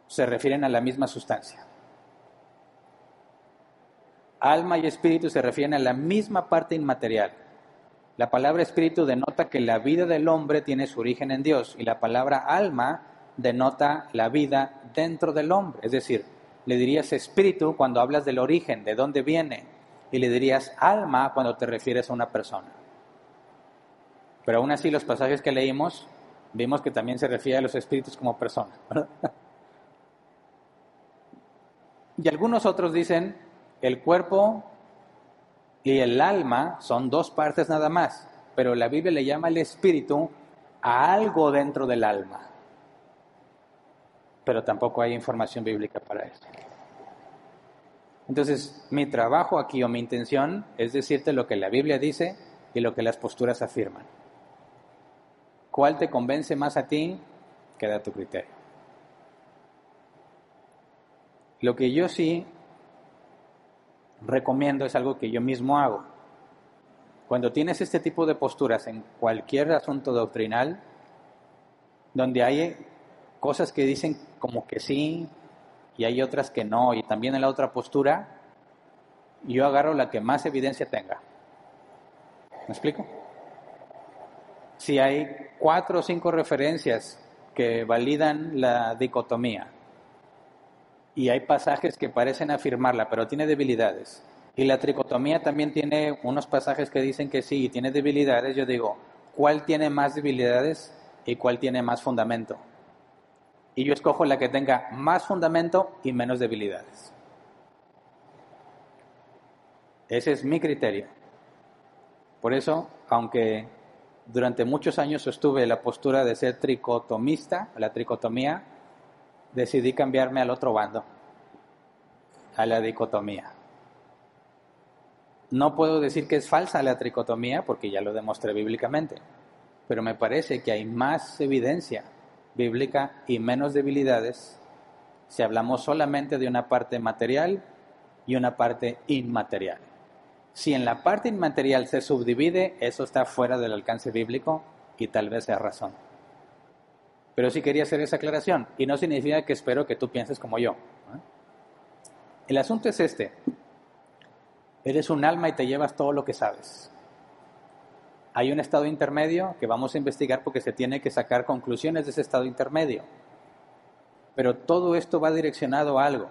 se refieren a la misma sustancia. Alma y espíritu se refieren a la misma parte inmaterial. La palabra espíritu denota que la vida del hombre tiene su origen en Dios y la palabra alma denota la vida dentro del hombre. Es decir, le dirías espíritu cuando hablas del origen, de dónde viene, y le dirías alma cuando te refieres a una persona. Pero aún así los pasajes que leímos vimos que también se refiere a los espíritus como personas. y algunos otros dicen el cuerpo y el alma son dos partes nada más, pero la Biblia le llama el espíritu a algo dentro del alma. Pero tampoco hay información bíblica para eso. Entonces, mi trabajo aquí o mi intención es decirte lo que la Biblia dice y lo que las posturas afirman. ¿Cuál te convence más a ti? Queda a tu criterio. Lo que yo sí recomiendo es algo que yo mismo hago. Cuando tienes este tipo de posturas en cualquier asunto doctrinal, donde hay cosas que dicen como que sí, y hay otras que no, y también en la otra postura, yo agarro la que más evidencia tenga. ¿Me explico? Si hay cuatro o cinco referencias que validan la dicotomía, y hay pasajes que parecen afirmarla, pero tiene debilidades, y la tricotomía también tiene unos pasajes que dicen que sí y tiene debilidades, yo digo, ¿cuál tiene más debilidades y cuál tiene más fundamento? y yo escojo la que tenga más fundamento y menos debilidades. Ese es mi criterio. Por eso, aunque durante muchos años sostuve la postura de ser tricotomista, la tricotomía, decidí cambiarme al otro bando, a la dicotomía. No puedo decir que es falsa la tricotomía porque ya lo demostré bíblicamente, pero me parece que hay más evidencia bíblica y menos debilidades si hablamos solamente de una parte material y una parte inmaterial. Si en la parte inmaterial se subdivide, eso está fuera del alcance bíblico y tal vez sea razón. Pero sí quería hacer esa aclaración y no significa que espero que tú pienses como yo. El asunto es este. Eres un alma y te llevas todo lo que sabes. Hay un estado intermedio que vamos a investigar porque se tiene que sacar conclusiones de ese estado intermedio. Pero todo esto va direccionado a algo.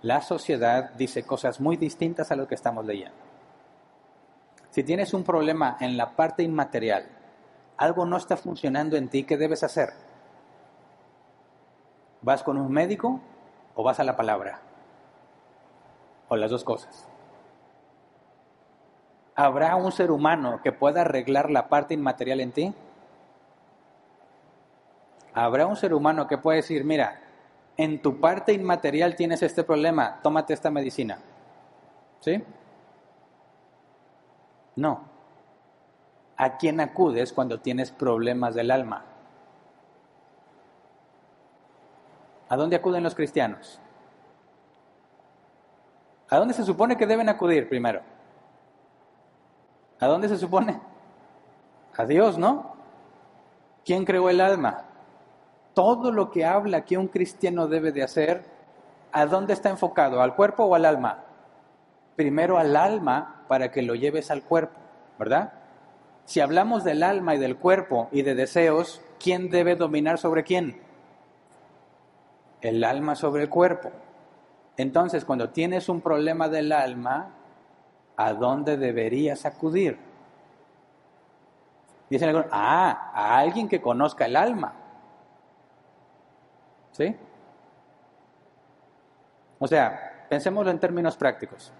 La sociedad dice cosas muy distintas a lo que estamos leyendo. Si tienes un problema en la parte inmaterial, algo no está funcionando en ti, ¿qué debes hacer? ¿Vas con un médico o vas a la palabra? O las dos cosas. ¿Habrá un ser humano que pueda arreglar la parte inmaterial en ti? ¿Habrá un ser humano que pueda decir, mira, en tu parte inmaterial tienes este problema, tómate esta medicina? ¿Sí? No. ¿A quién acudes cuando tienes problemas del alma? ¿A dónde acuden los cristianos? ¿A dónde se supone que deben acudir primero? ¿A dónde se supone? A Dios, ¿no? ¿Quién creó el alma? Todo lo que habla que un cristiano debe de hacer, ¿a dónde está enfocado? ¿Al cuerpo o al alma? Primero al alma para que lo lleves al cuerpo, ¿verdad? Si hablamos del alma y del cuerpo y de deseos, ¿quién debe dominar sobre quién? El alma sobre el cuerpo. Entonces, cuando tienes un problema del alma, ¿a dónde deberías acudir? Dicen algunos, ah, a alguien que conozca el alma. ¿Sí? O sea, pensémoslo en términos prácticos.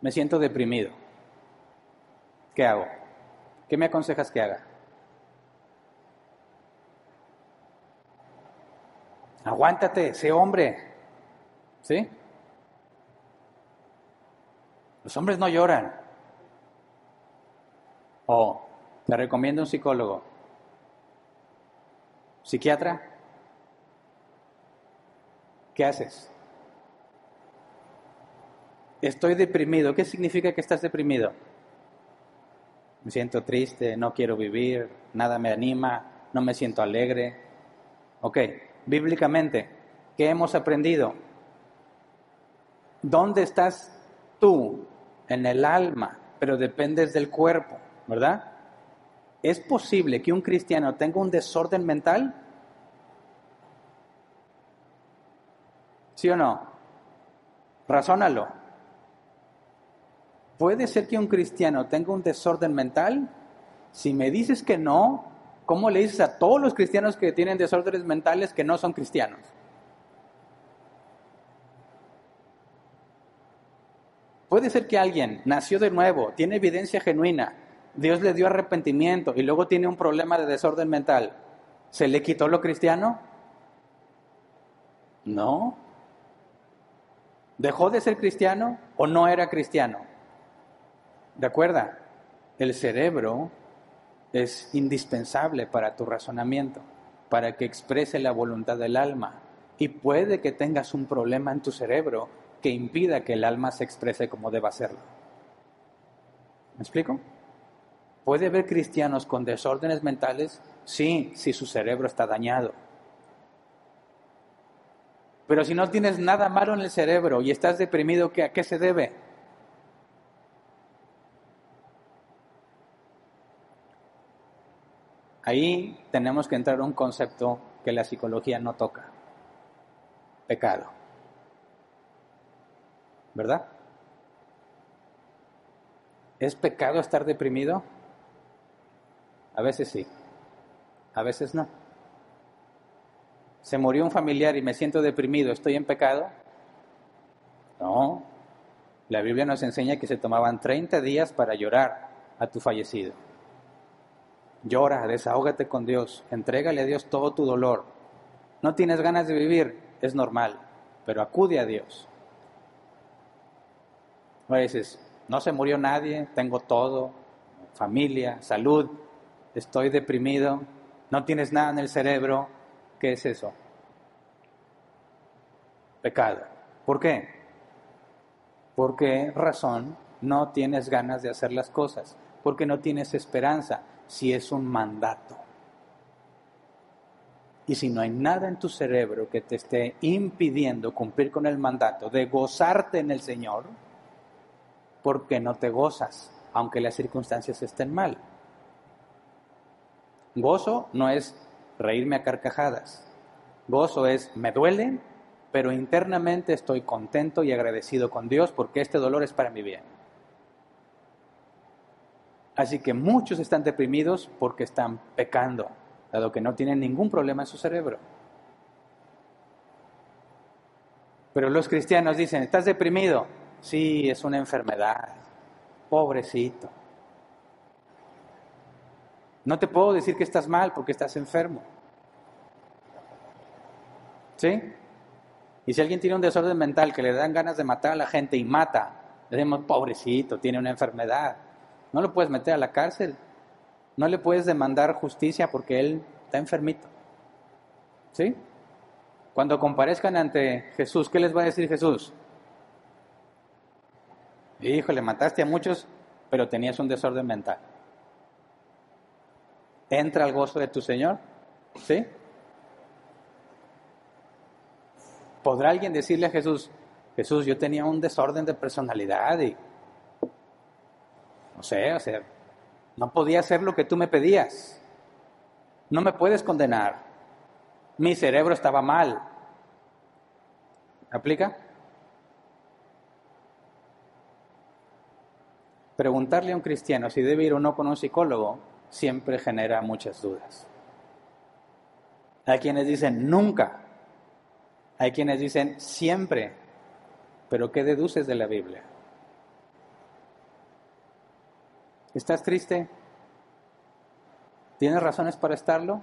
Me siento deprimido. ¿Qué hago? ¿Qué me aconsejas que haga? Aguántate, sé hombre. ¿Sí? Los hombres no lloran. O te recomiendo un psicólogo. ¿Psiquiatra? ¿Qué haces? Estoy deprimido. ¿Qué significa que estás deprimido? Me siento triste, no quiero vivir, nada me anima, no me siento alegre. Ok, bíblicamente, ¿qué hemos aprendido? ¿Dónde estás tú? En el alma, pero dependes del cuerpo, ¿verdad? ¿Es posible que un cristiano tenga un desorden mental? ¿Sí o no? Razónalo. ¿Puede ser que un cristiano tenga un desorden mental? Si me dices que no, ¿cómo le dices a todos los cristianos que tienen desórdenes mentales que no son cristianos? Puede ser que alguien nació de nuevo, tiene evidencia genuina, Dios le dio arrepentimiento y luego tiene un problema de desorden mental. ¿Se le quitó lo cristiano? No. ¿Dejó de ser cristiano o no era cristiano? ¿De acuerdo? El cerebro es indispensable para tu razonamiento, para que exprese la voluntad del alma. Y puede que tengas un problema en tu cerebro que impida que el alma se exprese como deba hacerlo. ¿Me explico? ¿Puede haber cristianos con desórdenes mentales? Sí, si su cerebro está dañado. Pero si no tienes nada malo en el cerebro y estás deprimido, ¿a qué se debe? Ahí tenemos que entrar a un concepto que la psicología no toca. Pecado. ¿verdad? ¿Es pecado estar deprimido? A veces sí, a veces no. ¿Se murió un familiar y me siento deprimido? ¿Estoy en pecado? No. La Biblia nos enseña que se tomaban 30 días para llorar a tu fallecido. Llora, desahógate con Dios, entrégale a Dios todo tu dolor. No tienes ganas de vivir, es normal, pero acude a Dios. A veces, no se murió nadie, tengo todo, familia, salud, estoy deprimido, no tienes nada en el cerebro. ¿Qué es eso? Pecado. ¿Por qué? ¿Por qué razón no tienes ganas de hacer las cosas? Porque no tienes esperanza si es un mandato. Y si no hay nada en tu cerebro que te esté impidiendo cumplir con el mandato de gozarte en el Señor, porque no te gozas, aunque las circunstancias estén mal. Gozo no es reírme a carcajadas. Gozo es, me duele, pero internamente estoy contento y agradecido con Dios porque este dolor es para mi bien. Así que muchos están deprimidos porque están pecando, dado que no tienen ningún problema en su cerebro. Pero los cristianos dicen, ¿estás deprimido? Sí, es una enfermedad. Pobrecito. No te puedo decir que estás mal porque estás enfermo. ¿Sí? Y si alguien tiene un desorden mental que le dan ganas de matar a la gente y mata, le decimos, pobrecito, tiene una enfermedad. No lo puedes meter a la cárcel. No le puedes demandar justicia porque él está enfermito. ¿Sí? Cuando comparezcan ante Jesús, ¿qué les va a decir Jesús? Híjole, mataste a muchos, pero tenías un desorden mental. ¿Entra al gozo de tu Señor? ¿Sí? ¿Podrá alguien decirle a Jesús, Jesús, yo tenía un desorden de personalidad y no sé, o sea, no podía hacer lo que tú me pedías. No me puedes condenar. Mi cerebro estaba mal. ¿Aplica? Preguntarle a un cristiano si debe ir o no con un psicólogo siempre genera muchas dudas. Hay quienes dicen nunca. Hay quienes dicen siempre. Pero ¿qué deduces de la Biblia? ¿Estás triste? ¿Tienes razones para estarlo?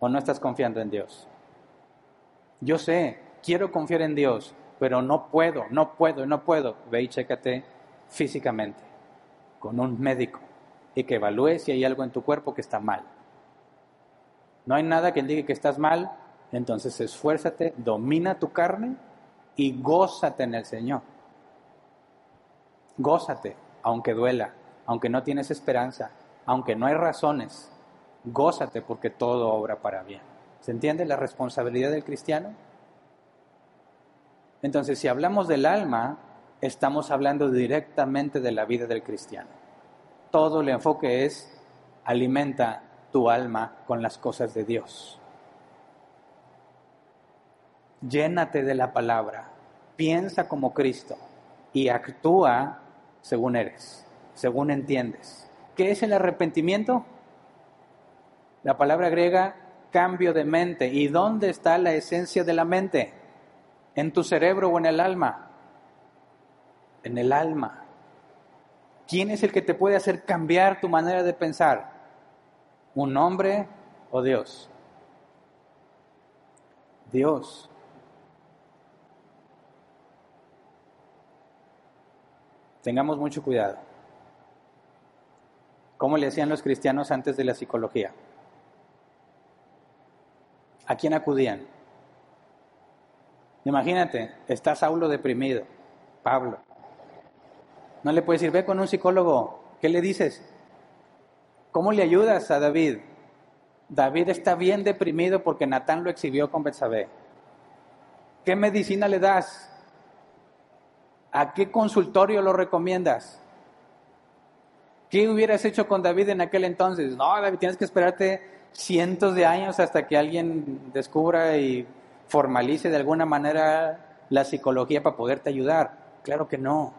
¿O no estás confiando en Dios? Yo sé, quiero confiar en Dios, pero no puedo, no puedo, no puedo. Ve y chécate físicamente con un médico y que evalúe si hay algo en tu cuerpo que está mal. No hay nada que indique que estás mal, entonces esfuérzate, domina tu carne y gózate en el Señor. Gózate, aunque duela, aunque no tienes esperanza, aunque no hay razones, gózate porque todo obra para bien. ¿Se entiende la responsabilidad del cristiano? Entonces, si hablamos del alma, estamos hablando directamente de la vida del cristiano. Todo el enfoque es alimenta tu alma con las cosas de Dios. Llénate de la palabra, piensa como Cristo y actúa según eres, según entiendes. ¿Qué es el arrepentimiento? La palabra griega, cambio de mente. ¿Y dónde está la esencia de la mente? ¿En tu cerebro o en el alma? En el alma. ¿Quién es el que te puede hacer cambiar tu manera de pensar? ¿Un hombre o Dios? Dios. Tengamos mucho cuidado. ¿Cómo le hacían los cristianos antes de la psicología? ¿A quién acudían? Imagínate, está Saulo deprimido, Pablo. No le puedes decir, ve con un psicólogo, ¿qué le dices? ¿Cómo le ayudas a David? David está bien deprimido porque Natán lo exhibió con Betsabé. ¿Qué medicina le das? ¿A qué consultorio lo recomiendas? ¿Qué hubieras hecho con David en aquel entonces? No, David, tienes que esperarte cientos de años hasta que alguien descubra y formalice de alguna manera la psicología para poderte ayudar. Claro que no.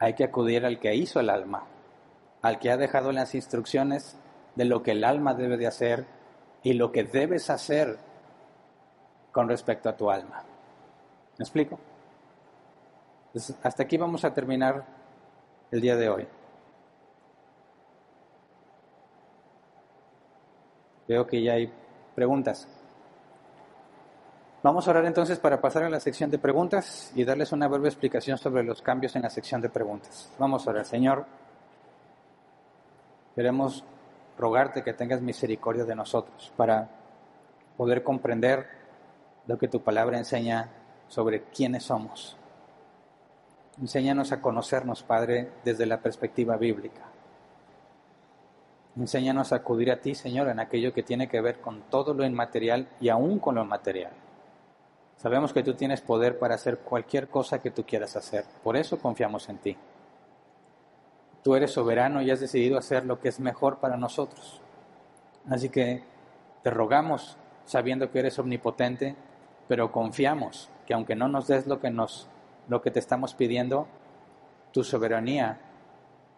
Hay que acudir al que hizo el alma, al que ha dejado las instrucciones de lo que el alma debe de hacer y lo que debes hacer con respecto a tu alma. ¿Me explico? Hasta aquí vamos a terminar el día de hoy. Veo que ya hay preguntas. Vamos a orar entonces para pasar a la sección de preguntas y darles una breve explicación sobre los cambios en la sección de preguntas. Vamos a orar, Señor. Queremos rogarte que tengas misericordia de nosotros para poder comprender lo que tu palabra enseña sobre quiénes somos Enséñanos a conocernos, Padre, desde la perspectiva bíblica. Enséñanos a acudir a ti, Señor, en aquello que tiene que ver con todo lo inmaterial y aún con lo material. Sabemos que tú tienes poder para hacer cualquier cosa que tú quieras hacer. Por eso confiamos en ti. Tú eres soberano y has decidido hacer lo que es mejor para nosotros. Así que te rogamos, sabiendo que eres omnipotente, pero confiamos que aunque no nos des lo que nos lo que te estamos pidiendo, tu soberanía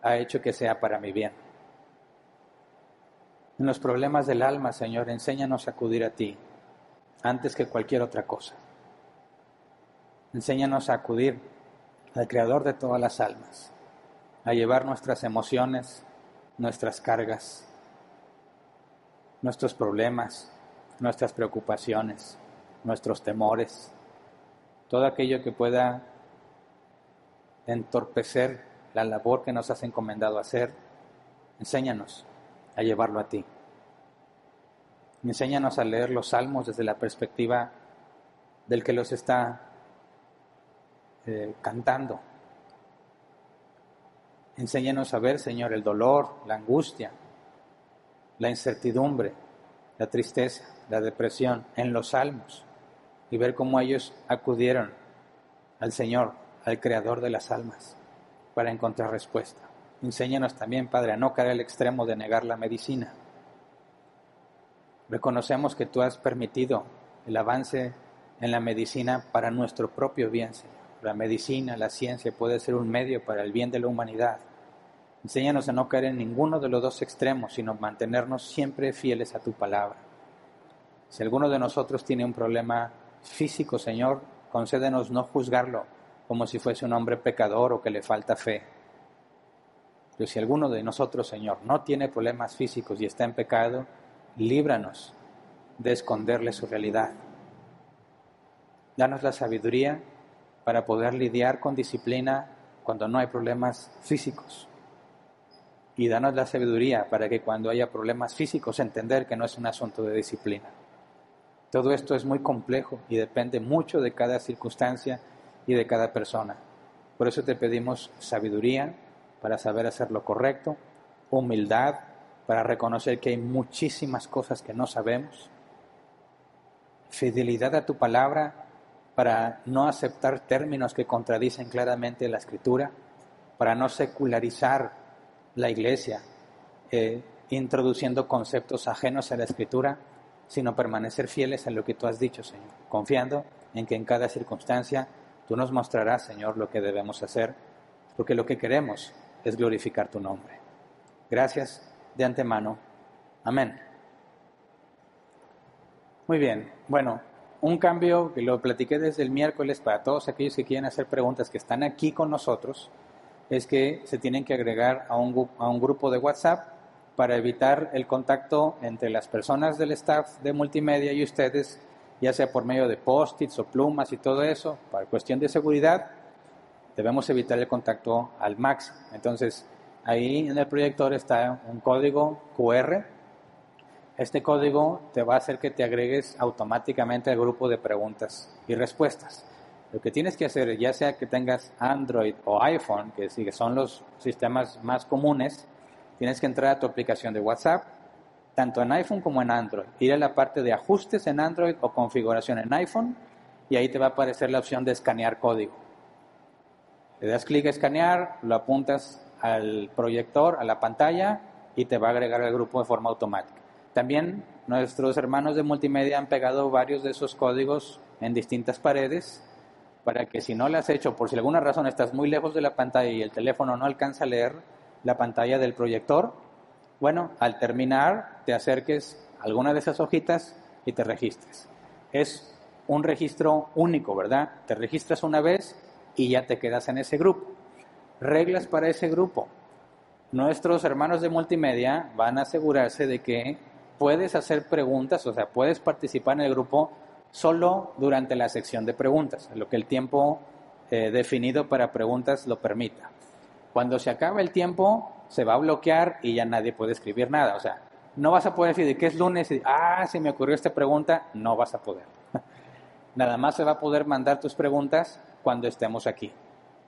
ha hecho que sea para mi bien. En los problemas del alma, Señor, enséñanos a acudir a ti antes que cualquier otra cosa. Enséñanos a acudir al Creador de todas las almas, a llevar nuestras emociones, nuestras cargas, nuestros problemas, nuestras preocupaciones, nuestros temores, todo aquello que pueda entorpecer la labor que nos has encomendado hacer. Enséñanos a llevarlo a ti. Enséñanos a leer los salmos desde la perspectiva del que los está eh, cantando. Enséñanos a ver, Señor, el dolor, la angustia, la incertidumbre, la tristeza, la depresión en los salmos y ver cómo ellos acudieron al Señor, al Creador de las almas, para encontrar respuesta. Enséñanos también, Padre, a no caer al extremo de negar la medicina. Reconocemos que tú has permitido el avance en la medicina para nuestro propio bien, Señor. La medicina, la ciencia puede ser un medio para el bien de la humanidad. Enséñanos a no caer en ninguno de los dos extremos, sino mantenernos siempre fieles a tu palabra. Si alguno de nosotros tiene un problema físico, Señor, concédenos no juzgarlo como si fuese un hombre pecador o que le falta fe. Pero si alguno de nosotros, Señor, no tiene problemas físicos y está en pecado, líbranos de esconderle su realidad. Danos la sabiduría para poder lidiar con disciplina cuando no hay problemas físicos. Y danos la sabiduría para que cuando haya problemas físicos entender que no es un asunto de disciplina. Todo esto es muy complejo y depende mucho de cada circunstancia y de cada persona. Por eso te pedimos sabiduría para saber hacer lo correcto, humildad para reconocer que hay muchísimas cosas que no sabemos, fidelidad a tu palabra para no aceptar términos que contradicen claramente la escritura, para no secularizar la iglesia, eh, introduciendo conceptos ajenos a la escritura, sino permanecer fieles a lo que tú has dicho, Señor, confiando en que en cada circunstancia tú nos mostrarás, Señor, lo que debemos hacer, porque lo que queremos es glorificar tu nombre. Gracias de antemano. Amén. Muy bien, bueno, un cambio que lo platiqué desde el miércoles para todos aquellos que quieren hacer preguntas que están aquí con nosotros, es que se tienen que agregar a un, a un grupo de WhatsApp para evitar el contacto entre las personas del staff de multimedia y ustedes, ya sea por medio de post-its o plumas y todo eso, para cuestión de seguridad, debemos evitar el contacto al máximo. Entonces, ahí en el proyector está un código QR. Este código te va a hacer que te agregues automáticamente al grupo de preguntas y respuestas. Lo que tienes que hacer, ya sea que tengas Android o iPhone, que son los sistemas más comunes, tienes que entrar a tu aplicación de WhatsApp, tanto en iPhone como en Android. Ir a la parte de ajustes en Android o configuración en iPhone y ahí te va a aparecer la opción de escanear código. Le das clic a escanear, lo apuntas al proyector, a la pantalla y te va a agregar al grupo de forma automática. También nuestros hermanos de multimedia han pegado varios de esos códigos en distintas paredes para que si no lo has hecho, por si alguna razón estás muy lejos de la pantalla y el teléfono no alcanza a leer, la pantalla del proyector, bueno, al terminar te acerques a alguna de esas hojitas y te registres. Es un registro único, ¿verdad? Te registras una vez y ya te quedas en ese grupo. Reglas para ese grupo. Nuestros hermanos de multimedia van a asegurarse de que puedes hacer preguntas, o sea, puedes participar en el grupo solo durante la sección de preguntas, lo que el tiempo eh, definido para preguntas lo permita. Cuando se acabe el tiempo, se va a bloquear y ya nadie puede escribir nada. O sea, no vas a poder decir de qué es lunes y, ah, se me ocurrió esta pregunta, no vas a poder. Nada más se va a poder mandar tus preguntas cuando estemos aquí.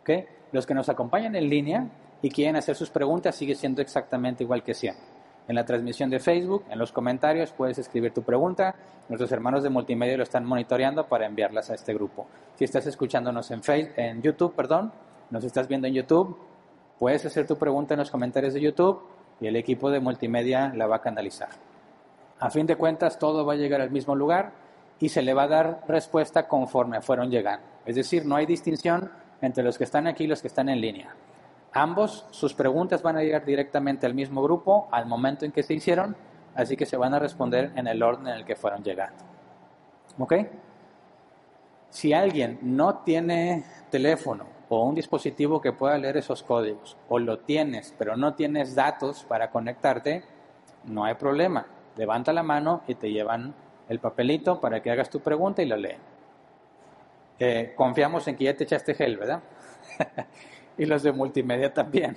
¿Okay? Los que nos acompañan en línea y quieren hacer sus preguntas sigue siendo exactamente igual que siempre. En la transmisión de Facebook, en los comentarios, puedes escribir tu pregunta. Nuestros hermanos de multimedia lo están monitoreando para enviarlas a este grupo. Si estás escuchándonos en, Facebook, en YouTube, perdón, nos estás viendo en YouTube, Puedes hacer tu pregunta en los comentarios de YouTube y el equipo de multimedia la va a canalizar. A fin de cuentas, todo va a llegar al mismo lugar y se le va a dar respuesta conforme fueron llegando. Es decir, no hay distinción entre los que están aquí y los que están en línea. Ambos, sus preguntas van a llegar directamente al mismo grupo al momento en que se hicieron, así que se van a responder en el orden en el que fueron llegando. ¿Ok? Si alguien no tiene teléfono o un dispositivo que pueda leer esos códigos, o lo tienes, pero no tienes datos para conectarte, no hay problema. Levanta la mano y te llevan el papelito para que hagas tu pregunta y lo leen. Eh, confiamos en que ya te echaste gel, ¿verdad? y los de multimedia también.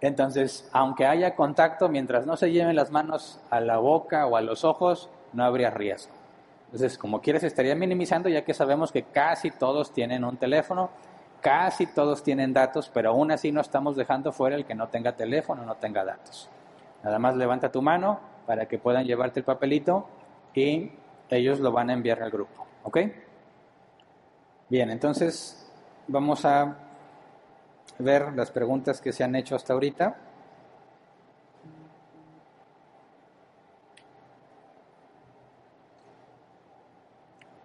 Entonces, aunque haya contacto, mientras no se lleven las manos a la boca o a los ojos, no habría riesgo. Entonces, como quieres, estaría minimizando ya que sabemos que casi todos tienen un teléfono, casi todos tienen datos, pero aún así no estamos dejando fuera el que no tenga teléfono, no tenga datos. Nada más levanta tu mano para que puedan llevarte el papelito y ellos lo van a enviar al grupo. ¿Ok? Bien, entonces vamos a ver las preguntas que se han hecho hasta ahorita.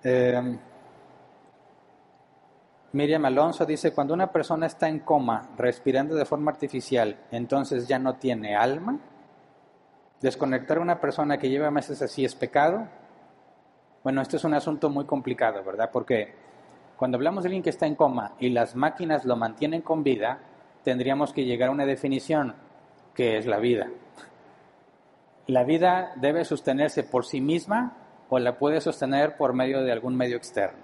Eh, Miriam Alonso dice, cuando una persona está en coma, respirando de forma artificial, entonces ya no tiene alma. Desconectar a una persona que lleva meses así es pecado. Bueno, esto es un asunto muy complicado, ¿verdad? Porque cuando hablamos de alguien que está en coma y las máquinas lo mantienen con vida, tendríamos que llegar a una definición que es la vida. ¿La vida debe sostenerse por sí misma o la puede sostener por medio de algún medio externo?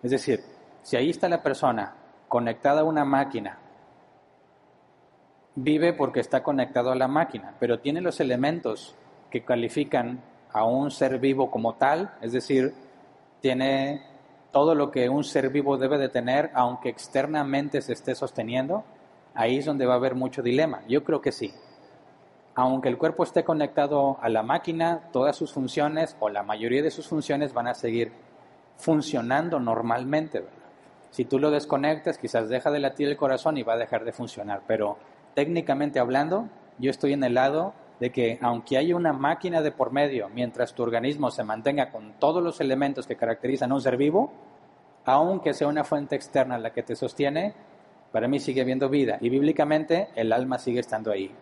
Es decir, si ahí está la persona conectada a una máquina, vive porque está conectado a la máquina, pero tiene los elementos que califican a un ser vivo como tal, es decir, tiene todo lo que un ser vivo debe de tener, aunque externamente se esté sosteniendo, ahí es donde va a haber mucho dilema. Yo creo que sí. Aunque el cuerpo esté conectado a la máquina, todas sus funciones o la mayoría de sus funciones van a seguir funcionando normalmente. Si tú lo desconectas, quizás deja de latir el corazón y va a dejar de funcionar. Pero técnicamente hablando, yo estoy en el lado de que aunque haya una máquina de por medio, mientras tu organismo se mantenga con todos los elementos que caracterizan a un ser vivo, aunque sea una fuente externa la que te sostiene, para mí sigue habiendo vida. Y bíblicamente el alma sigue estando ahí.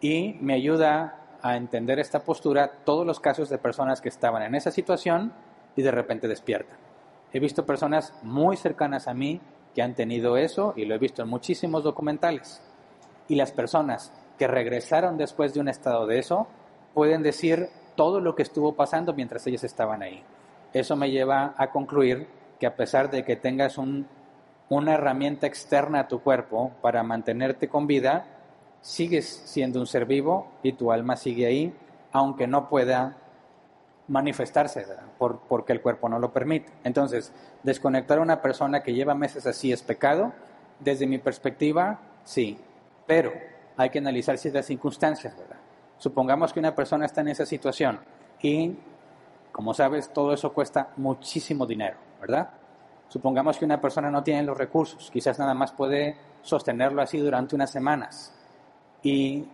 Y me ayuda a entender esta postura todos los casos de personas que estaban en esa situación y de repente despiertan. He visto personas muy cercanas a mí que han tenido eso y lo he visto en muchísimos documentales. Y las personas que regresaron después de un estado de eso pueden decir todo lo que estuvo pasando mientras ellos estaban ahí. Eso me lleva a concluir que a pesar de que tengas una herramienta externa a tu cuerpo para mantenerte con vida, sigues siendo un ser vivo y tu alma sigue ahí, aunque no pueda manifestarse, Por, porque el cuerpo no lo permite. Entonces, desconectar a una persona que lleva meses así es pecado. Desde mi perspectiva, sí, pero hay que analizar ciertas circunstancias, ¿verdad? Supongamos que una persona está en esa situación y, como sabes, todo eso cuesta muchísimo dinero, ¿verdad? Supongamos que una persona no tiene los recursos, quizás nada más puede sostenerlo así durante unas semanas y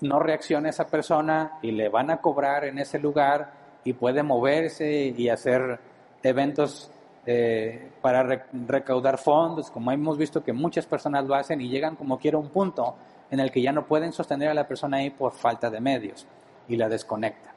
no reacciona esa persona y le van a cobrar en ese lugar y puede moverse y hacer eventos eh, para recaudar fondos, como hemos visto que muchas personas lo hacen y llegan como quiera a un punto en el que ya no pueden sostener a la persona ahí por falta de medios y la desconecta.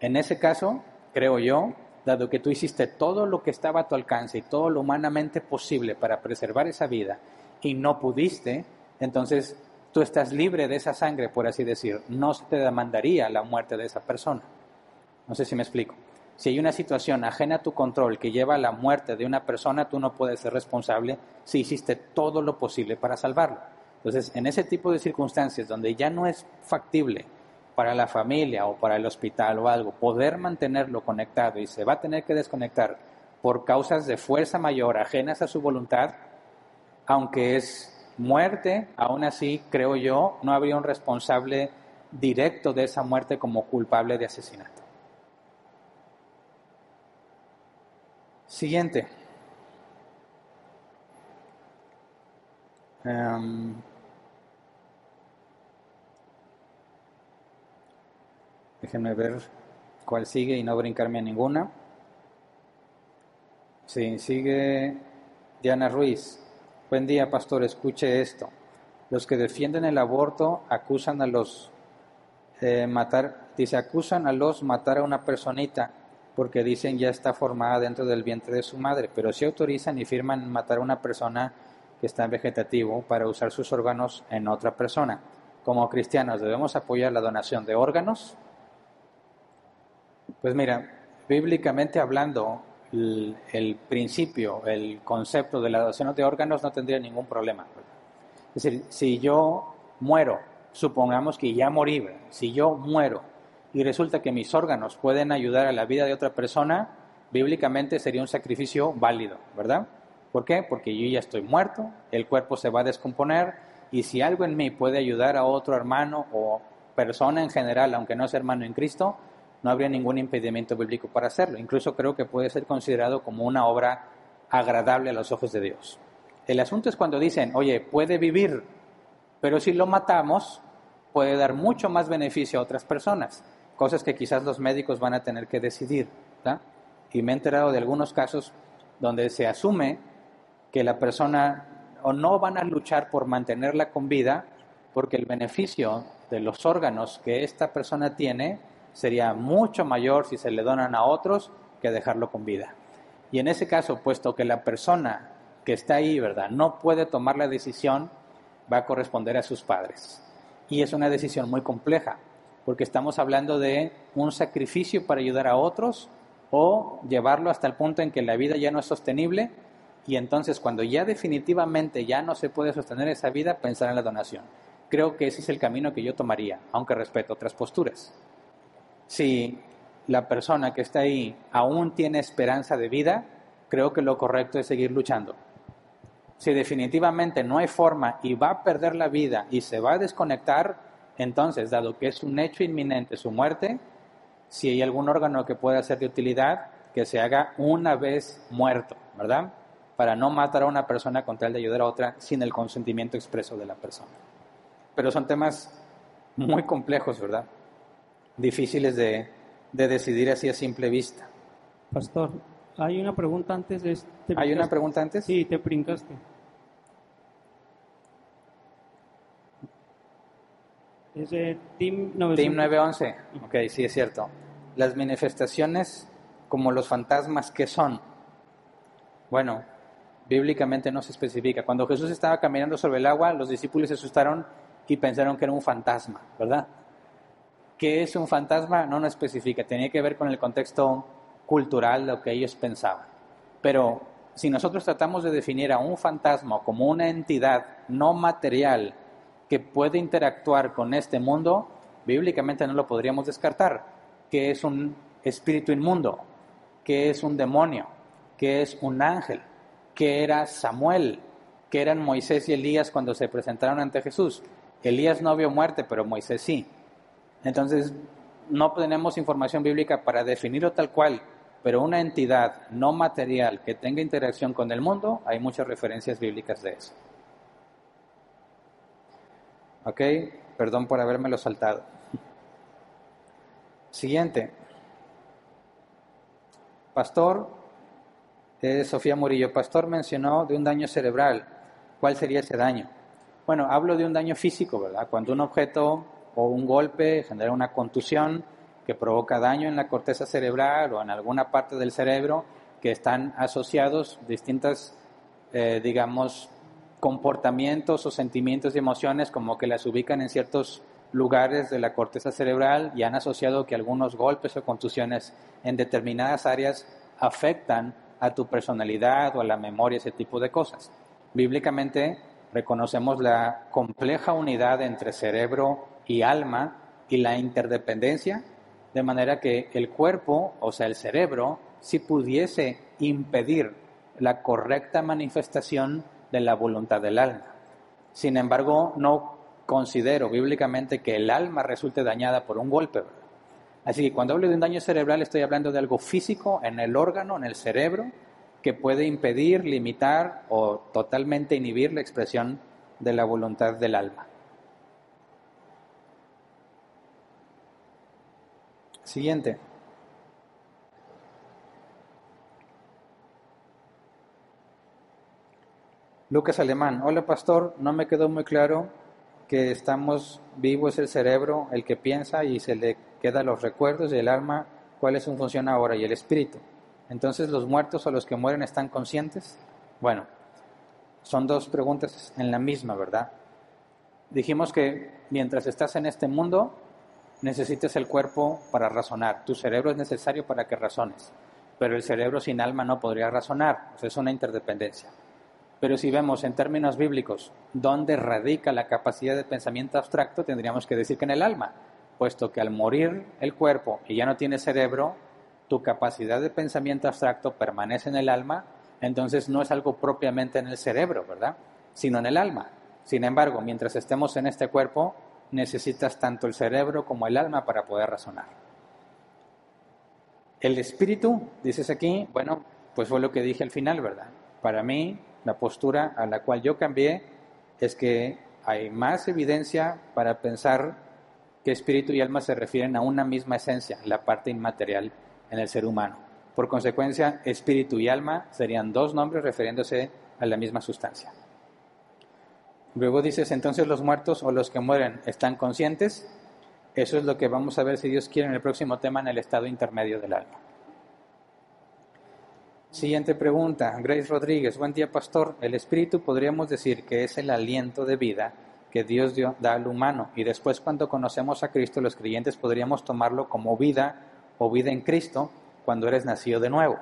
En ese caso, creo yo, dado que tú hiciste todo lo que estaba a tu alcance y todo lo humanamente posible para preservar esa vida y no pudiste, entonces tú estás libre de esa sangre, por así decir. No se te demandaría la muerte de esa persona. No sé si me explico. Si hay una situación ajena a tu control que lleva a la muerte de una persona, tú no puedes ser responsable si hiciste todo lo posible para salvarlo. Entonces, en ese tipo de circunstancias donde ya no es factible para la familia o para el hospital o algo poder mantenerlo conectado y se va a tener que desconectar por causas de fuerza mayor ajenas a su voluntad, aunque es muerte, aún así, creo yo, no habría un responsable directo de esa muerte como culpable de asesinato. Siguiente. Em, Déjenme ver cuál sigue y no brincarme a ninguna. Sí, sigue Diana Ruiz. Buen día, pastor, escuche esto. Los que defienden el aborto acusan a los eh, matar, dice, acusan a los matar a una personita porque dicen ya está formada dentro del vientre de su madre, pero si autorizan y firman matar a una persona que está en vegetativo para usar sus órganos en otra persona. Como cristianos debemos apoyar la donación de órganos pues mira, bíblicamente hablando, el, principio, el concepto de la donación de órganos no tendría ningún problema. Es decir, si yo muero, supongamos que ya morí, si yo muero y resulta que mis órganos pueden ayudar a la vida de otra persona, bíblicamente sería un sacrificio válido, ¿verdad? ¿Por qué? Porque yo ya estoy muerto, el cuerpo se va a descomponer y si algo en mí puede ayudar a otro hermano o persona en general, aunque no sea hermano en Cristo, no habría ningún impedimento bíblico para hacerlo. Incluso creo que puede ser considerado como una obra agradable a los ojos de Dios. El asunto es cuando dicen, oye, puede vivir, pero si lo matamos, puede dar mucho más beneficio a otras personas, cosas que quizás los médicos van a tener que decidir. Y me he enterado de algunos casos donde se asume que la persona o no van a luchar por mantenerla con vida porque el beneficio de los órganos que esta persona tiene sería mucho mayor si se le donan a otros que dejarlo con vida. Y en ese caso, puesto que la persona que está ahí, ¿verdad?, no puede tomar la decisión, va a corresponder a sus padres. Y es una decisión muy compleja, porque estamos hablando de un sacrificio para ayudar a otros o llevarlo hasta el punto en que la vida ya no es sostenible y entonces cuando ya definitivamente ya no se puede sostener esa vida, pensar en la donación. Creo que ese es el camino que yo tomaría, aunque respeto otras posturas. Si la persona que está ahí aún tiene esperanza de vida, creo que lo correcto es seguir luchando. Si definitivamente no hay forma y va a perder la vida y se va a desconectar, entonces, dado que es un hecho inminente su muerte, si hay algún órgano que pueda ser de utilidad, que se haga una vez muerto, ¿verdad? Para no matar a una persona con tal de ayudar a otra sin el consentimiento expreso de la persona pero son temas muy complejos, ¿verdad? Difíciles de, decidir así a simple vista. Pastor, hay una pregunta antes de este. ¿Hay una pregunta antes? Sí, te brincaste. Es de Team 911. Team 911. Ok, sí, es cierto. Las manifestaciones como los fantasmas, ¿qué son? Bueno, bíblicamente no se especifica. Cuando Jesús estaba caminando sobre el agua, los discípulos se asustaron y pensaron que era un fantasma, ¿verdad? ¿Qué es un fantasma? No nos especifica, tenía que ver con el contexto cultural lo que ellos pensaban. Pero si nosotros tratamos de definir a un fantasma como una entidad no material que puede interactuar con este mundo, bíblicamente no lo podríamos descartar. ¿Qué es un espíritu inmundo? ¿Qué es un demonio? ¿Qué es un ángel? ¿Qué era Samuel? ¿Qué eran Moisés y Elías cuando se presentaron ante Jesús? Elías no vio muerte, pero Moisés sí. Entonces, no tenemos información bíblica para definirlo tal cual, pero una entidad no material que tenga interacción con el mundo, hay muchas referencias bíblicas de eso. ¿Ok? Perdón por habérmelo saltado. Siguiente. Pastor, eh, Sofía Murillo, Pastor mencionó de un daño cerebral. ¿Cuál sería ese daño? Bueno, hablo de un daño físico, ¿verdad? Cuando un objeto o un golpe genera una contusión que provoca daño en la corteza cerebral o en alguna parte del cerebro que están asociados distintas, eh, digamos, comportamientos o sentimientos y emociones como que las ubican en ciertos lugares de la corteza cerebral y han asociado que algunos golpes o contusiones en determinadas áreas afectan a tu personalidad o a la memoria, ese tipo de cosas. Bíblicamente reconocemos la compleja unidad entre cerebro y alma y la interdependencia, de manera que el cuerpo, o sea, el cerebro, si pudiese impedir la correcta manifestación de la voluntad del alma. Sin embargo, no considero bíblicamente que el alma resulte dañada por un golpe. Así que cuando hablo de un daño cerebral estoy hablando de algo físico en el órgano, en el cerebro, que puede impedir, limitar o totalmente inhibir la expresión de la voluntad del alma. Siguiente. Lucas Alemán, hola pastor, no me quedó muy claro que estamos vivos el cerebro, el que piensa y se le quedan los recuerdos y el alma, cuál es su función ahora y el espíritu. Entonces, ¿los muertos o los que mueren están conscientes? Bueno, son dos preguntas en la misma, ¿verdad? Dijimos que mientras estás en este mundo, necesitas el cuerpo para razonar. Tu cerebro es necesario para que razones, pero el cerebro sin alma no podría razonar. Es una interdependencia. Pero si vemos en términos bíblicos dónde radica la capacidad de pensamiento abstracto, tendríamos que decir que en el alma. puesto que al morir el cuerpo y ya no tiene cerebro, tu capacidad de pensamiento abstracto permanece en el alma, entonces no es algo propiamente en el cerebro, ¿verdad? Sino en el alma. Sin embargo, mientras estemos en este cuerpo, necesitas tanto el cerebro como el alma para poder razonar. El espíritu, dices aquí, bueno, pues fue lo que dije al final, ¿verdad? Para mí, la postura a la cual yo cambié es que hay más evidencia para pensar que espíritu y alma se refieren a una misma esencia, la parte inmaterial en el ser humano. Por consecuencia, espíritu y alma serían dos nombres refiriéndose a la misma sustancia. Luego dices, entonces los muertos o los que mueren están conscientes. Eso es lo que vamos a ver si Dios quiere en el próximo tema en el estado intermedio del alma. Siguiente pregunta, Grace Rodríguez, buen día pastor. El espíritu podríamos decir que es el aliento de vida que Dios dio, da al humano y después cuando conocemos a Cristo los creyentes podríamos tomarlo como vida o vida en Cristo cuando eres nacido de nuevo.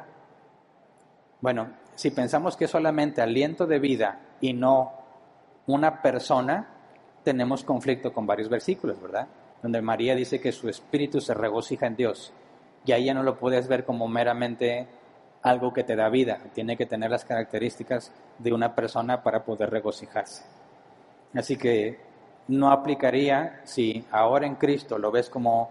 Bueno, si pensamos que es solamente aliento de vida y no una persona, tenemos conflicto con varios versículos, ¿verdad? Donde María dice que su espíritu se regocija en Dios. Y ahí ya no lo puedes ver como meramente algo que te da vida, tiene que tener las características de una persona para poder regocijarse. Así que no aplicaría si ahora en Cristo lo ves como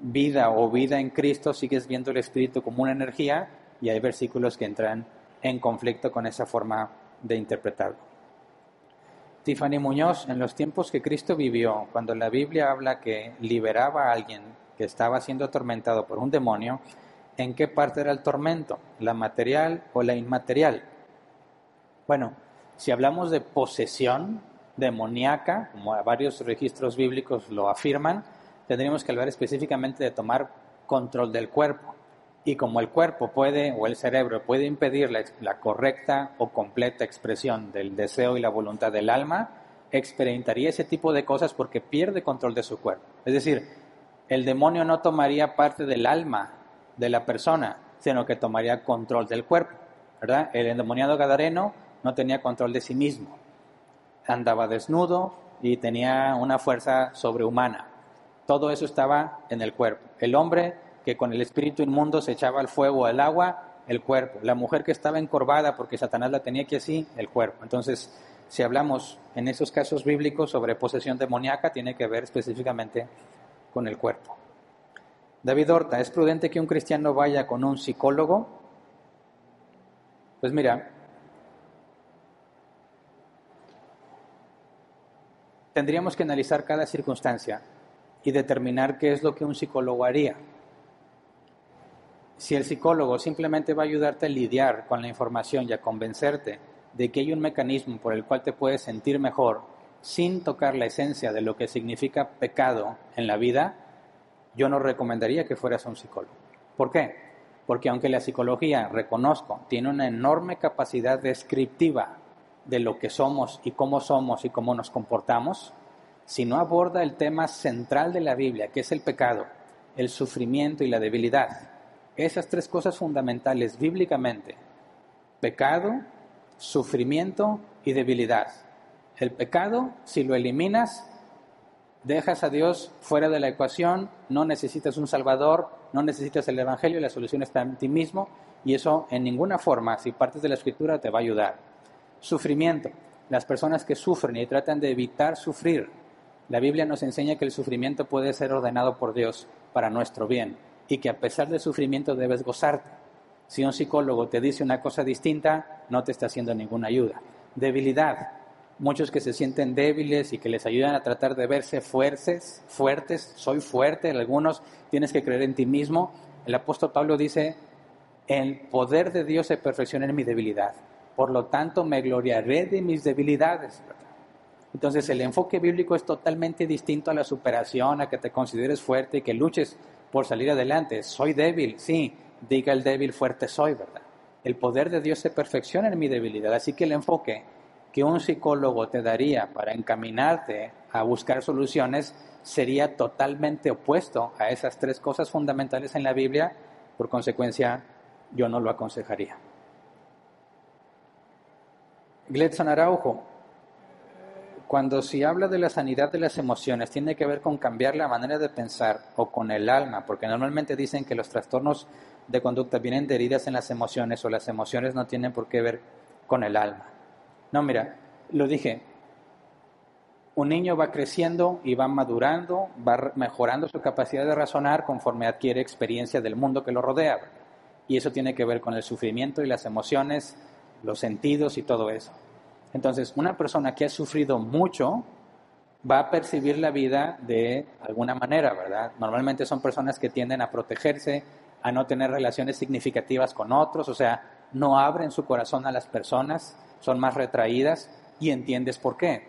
vida o vida en Cristo, sigues viendo el Espíritu como una energía y hay versículos que entran en conflicto con esa forma de interpretarlo. Tiffany Muñoz, en los tiempos que Cristo vivió, cuando la Biblia habla que liberaba a alguien que estaba siendo atormentado por un demonio, en qué parte era el tormento, la material o la inmaterial. Bueno, si hablamos de posesión demoníaca, como varios registros bíblicos lo afirman, tendríamos que hablar específicamente de tomar control del cuerpo. Y como el cuerpo puede, o el cerebro puede impedir la, la correcta o completa expresión del deseo y la voluntad del alma, experimentaría ese tipo de cosas porque pierde control de su cuerpo. Es decir, el demonio no tomaría parte del alma de la persona, sino que tomaría control del cuerpo, ¿verdad? El endemoniado gadareno no tenía control de sí mismo, andaba desnudo y tenía una fuerza sobrehumana. Todo eso estaba en el cuerpo. El hombre que con el espíritu inmundo se echaba al fuego o al agua, el cuerpo. La mujer que estaba encorvada porque Satanás la tenía aquí así, el cuerpo. Entonces, si hablamos en esos casos bíblicos sobre posesión demoníaca, tiene que ver específicamente con el cuerpo. David Horta, ¿es prudente que un cristiano vaya con un psicólogo? Pues mira, tendríamos que analizar cada circunstancia y determinar qué es lo que un psicólogo haría. Si el psicólogo simplemente va a ayudarte a lidiar con la información y a convencerte de que hay un mecanismo por el cual te puedes sentir mejor sin tocar la esencia de lo que significa pecado en la vida, yo no recomendaría que fueras un psicólogo. ¿Por qué? Porque aunque la psicología, reconozco, tiene una enorme capacidad descriptiva de lo que somos y cómo somos y cómo nos comportamos, si no aborda el tema central de la Biblia, que es el pecado, el sufrimiento y la debilidad, esas tres cosas fundamentales bíblicamente, pecado, sufrimiento y debilidad. El pecado, si lo eliminas, dejas a Dios fuera de la ecuación, no necesitas un Salvador, no necesitas el Evangelio, la solución está en ti mismo y eso en ninguna forma, si partes de la Escritura, te va a ayudar. Sufrimiento. Las personas que sufren y tratan de evitar sufrir. La Biblia nos enseña que el sufrimiento puede ser ordenado por Dios para nuestro bien y que a pesar del sufrimiento debes gozarte. Si un psicólogo te dice una cosa distinta, no te está haciendo ninguna ayuda. Debilidad muchos que se sienten débiles y que les ayudan a tratar de verse fuertes, fuertes, soy fuerte, algunos tienes que creer en ti mismo. El apóstol Pablo dice, el poder de Dios se perfecciona en mi debilidad, por lo tanto me gloriaré de mis debilidades. Entonces el enfoque bíblico es totalmente distinto a la superación, a que te consideres fuerte y que luches por salir adelante. Soy débil, sí, diga el débil, fuerte soy, ¿verdad? El poder de Dios se perfecciona en mi debilidad, así que el enfoque que un psicólogo te daría para encaminarte a buscar soluciones sería totalmente opuesto a esas tres cosas fundamentales en la Biblia, por consecuencia yo no lo aconsejaría. Gletson Araujo, cuando se habla de la sanidad de las emociones, tiene que ver con cambiar la manera de pensar o con el alma, porque normalmente dicen que los trastornos de conducta vienen de heridas en las emociones o las emociones no tienen por qué ver con el alma. No, mira, lo dije, un niño va creciendo y va madurando, va mejorando su capacidad de razonar conforme adquiere experiencia del mundo que lo rodea. Y eso tiene que ver con el sufrimiento y las emociones, los sentidos y todo eso. Entonces, una persona que ha sufrido mucho va a percibir la vida de alguna manera, ¿verdad? Normalmente son personas que tienden a protegerse, a no tener relaciones significativas con otros, o sea, no abren su corazón a las personas, son más retraídas y entiendes por qué.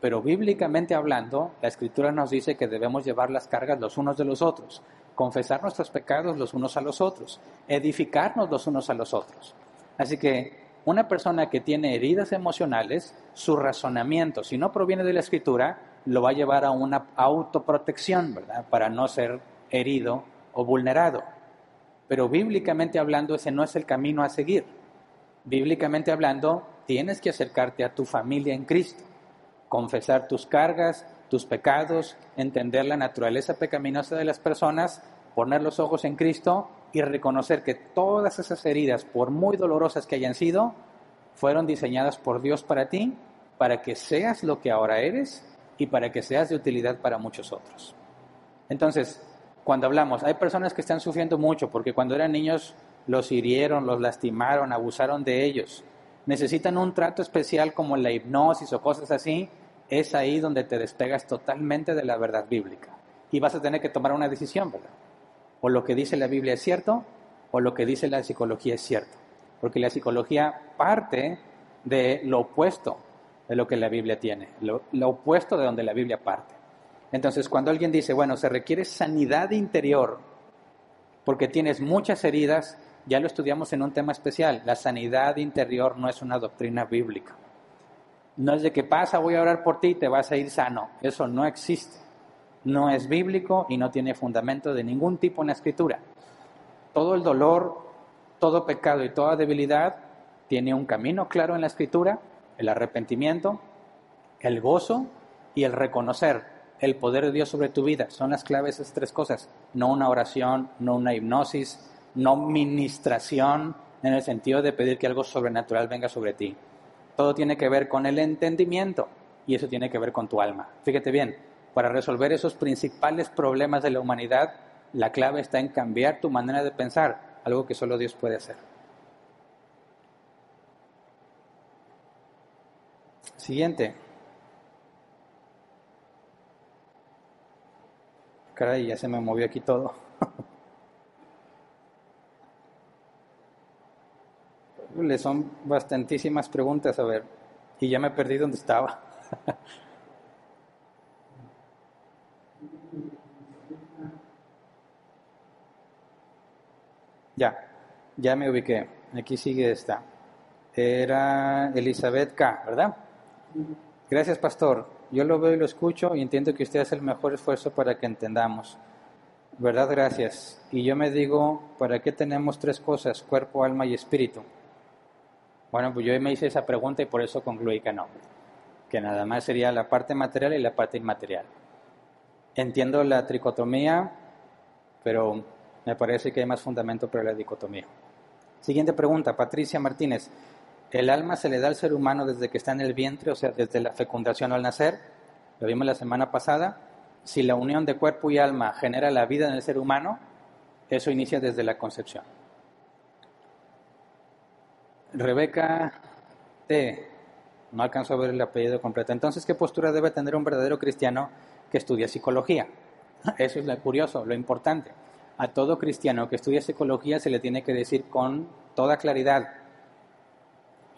Pero bíblicamente hablando, la escritura nos dice que debemos llevar las cargas los unos de los otros, confesar nuestros pecados los unos a los otros, edificarnos los unos a los otros. Así que una persona que tiene heridas emocionales, su razonamiento, si no proviene de la escritura, lo va a llevar a una autoprotección, ¿verdad? Para no ser herido o vulnerado. Pero bíblicamente hablando, ese no es el camino a seguir. Bíblicamente hablando, tienes que acercarte a tu familia en Cristo, confesar tus cargas, tus pecados, entender la naturaleza pecaminosa de las personas, poner los ojos en Cristo y reconocer que todas esas heridas, por muy dolorosas que hayan sido, fueron diseñadas por Dios para ti, para que seas lo que ahora eres y para que seas de utilidad para muchos otros. Entonces, cuando hablamos, hay personas que están sufriendo mucho porque cuando eran niños los hirieron, los lastimaron, abusaron de ellos. Necesitan un trato especial como la hipnosis o cosas así. Es ahí donde te despegas totalmente de la verdad bíblica. Y vas a tener que tomar una decisión, ¿verdad? o lo que dice la Biblia es cierto o lo que dice la psicología es cierto. Porque la psicología parte de lo opuesto de lo que la Biblia tiene, lo, opuesto de donde la Biblia parte. Entonces, cuando alguien dice, bueno, se requiere sanidad interior porque tienes muchas heridas, ya lo estudiamos en un tema especial. La sanidad interior no es una doctrina bíblica. No es de que pasa, voy a orar por ti y te vas a ir sano. Eso no existe no es bíblico y no tiene fundamento de ningún tipo en la escritura. Todo el dolor, todo pecado y toda debilidad tiene un camino claro en la escritura, el arrepentimiento, el gozo y el reconocer el poder de Dios sobre tu vida. Son las claves esas tres cosas, no una oración, no una hipnosis, no ministración en el sentido de pedir que algo sobrenatural venga sobre ti. Todo tiene que ver con el entendimiento y eso tiene que ver con tu alma. Fíjate bien, para resolver esos principales problemas de la humanidad, la clave está en cambiar tu manera de pensar, algo que solo Dios puede hacer. Siguiente. Caray, ya se me movió aquí todo. Le son bastantísimas preguntas, a ver, y ya me perdí donde estaba. Ya, ya me ubiqué. Aquí sigue esta. Era Elizabeth K., ¿verdad? Gracias, pastor. Yo lo veo y lo escucho y entiendo que usted hace el mejor esfuerzo para que entendamos. ¿Verdad? Gracias. Y yo me digo, ¿para qué tenemos tres cosas? Cuerpo, alma y espíritu. Bueno, pues yo me hice esa pregunta y por eso concluí que no. Que nada más sería la parte material y la parte inmaterial. Entiendo la tricotomía, pero me parece que hay más fundamento para la dicotomía. Siguiente pregunta, Patricia Martínez. ¿El alma se le da al ser humano desde que está en el vientre, o sea, desde la fecundación al nacer? Lo vimos la semana pasada. Si la unión de cuerpo y alma genera la vida en el ser humano, eso inicia desde la concepción. Rebeca T. No alcanzó a ver el apellido completo. Entonces, ¿qué postura debe tener un verdadero cristiano que estudia psicología? Eso es lo curioso, lo importante a todo cristiano que estudia psicología se le tiene que decir con toda claridad,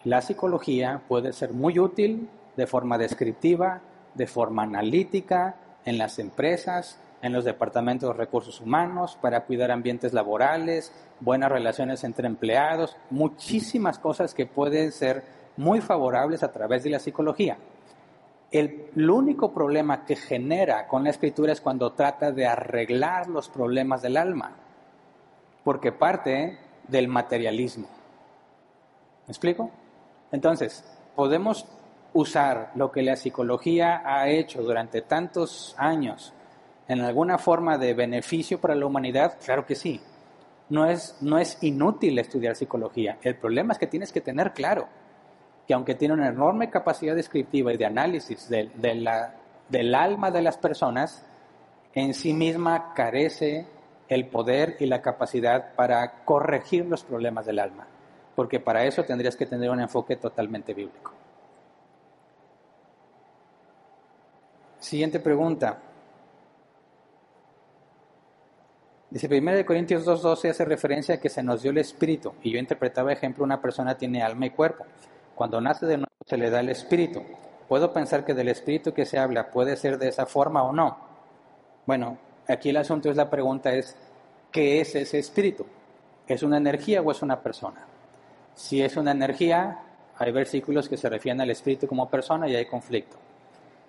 la psicología puede ser muy útil de forma descriptiva, de forma analítica, en las empresas, en los departamentos de recursos humanos, para cuidar ambientes laborales, buenas relaciones entre empleados, muchísimas cosas que pueden ser muy favorables a través de la psicología. El, único problema que genera con la escritura es cuando trata de arreglar los problemas del alma, porque parte del materialismo. ¿Me explico? Entonces, podemos usar lo que la psicología ha hecho durante tantos años en alguna forma de beneficio para la humanidad? Claro que sí. No es, no es inútil estudiar psicología. El problema es que tienes que tener claro que aunque tiene una enorme capacidad descriptiva y de análisis de, la, del alma de las personas, en sí misma carece el poder y la capacidad para corregir los problemas del alma, porque para eso tendrías que tener un enfoque totalmente bíblico. Siguiente pregunta. Dice, 1 Corintios 2.12 hace referencia a que se nos dio el espíritu, y yo interpretaba ejemplo, una persona tiene alma y cuerpo. Cuando nace de nuevo se le da el espíritu. ¿Puedo pensar que del espíritu que se habla puede ser de esa forma o no? Bueno, aquí el asunto es la pregunta es, ¿qué es ese espíritu? ¿Es una energía o es una persona? Si es una energía, hay versículos que se refieren al espíritu como persona y hay conflicto.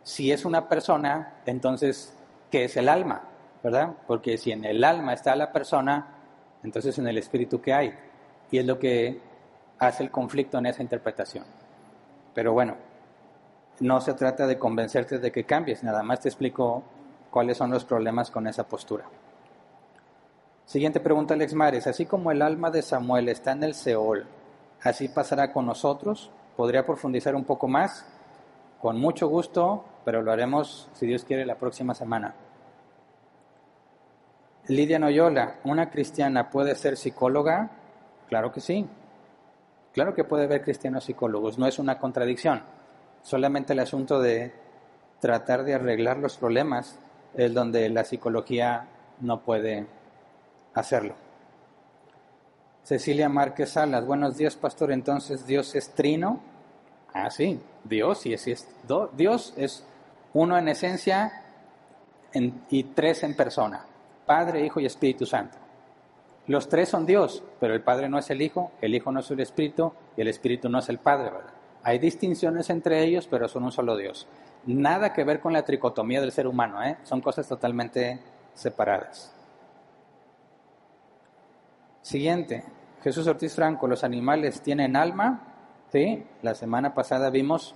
Si es una persona, entonces, ¿qué es el alma? ¿Verdad? Porque si en el alma está la persona, entonces en el espíritu ¿qué hay? Y es lo que hace el conflicto en esa interpretación. Pero bueno, no se trata de convencerte de que cambies, nada más te explico cuáles son los problemas con esa postura. Siguiente pregunta, Alex Mares. Así como el alma de Samuel está en el Seol, ¿así pasará con nosotros? ¿Podría profundizar un poco más? Con mucho gusto, pero lo haremos, si Dios quiere, la próxima semana. Lidia Noyola, ¿una cristiana puede ser psicóloga? Claro que sí. Claro que puede haber cristianos psicólogos, no es una contradicción. Solamente el asunto de tratar de arreglar los problemas es donde la psicología no puede hacerlo. Cecilia Márquez Salas, buenos días, pastor. Entonces, ¿Dios es trino? Ah, sí, Dios, y es, Dios es uno en esencia y tres en persona, Padre, Hijo y Espíritu Santo. Los tres son Dios, pero el Padre no es el Hijo, el Hijo no es el Espíritu y el Espíritu no es el Padre, ¿verdad? Hay distinciones entre ellos, pero son un solo Dios. Nada que ver con la tricotomía del ser humano, ¿eh? son cosas totalmente separadas. Siguiente, Jesús Ortiz Franco, ¿los animales tienen alma? Sí, la semana pasada vimos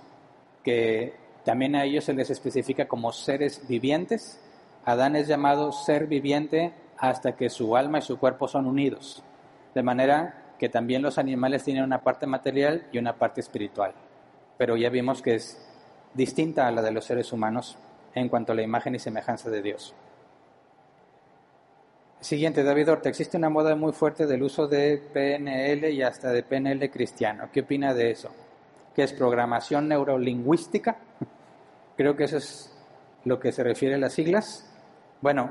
que también a ellos se les especifica como seres vivientes. Adán es llamado ser viviente hasta que su alma y su cuerpo son unidos. De manera que también los animales tienen una parte material y una parte espiritual. Pero ya vimos que es distinta a la de los seres humanos en cuanto a la imagen y semejanza de Dios. Siguiente, David Horta. Existe una moda muy fuerte del uso de PNL y hasta de PNL cristiano. ¿Qué opina de eso? ¿Qué es programación neurolingüística? Creo que eso es lo que se refiere a las siglas. Bueno,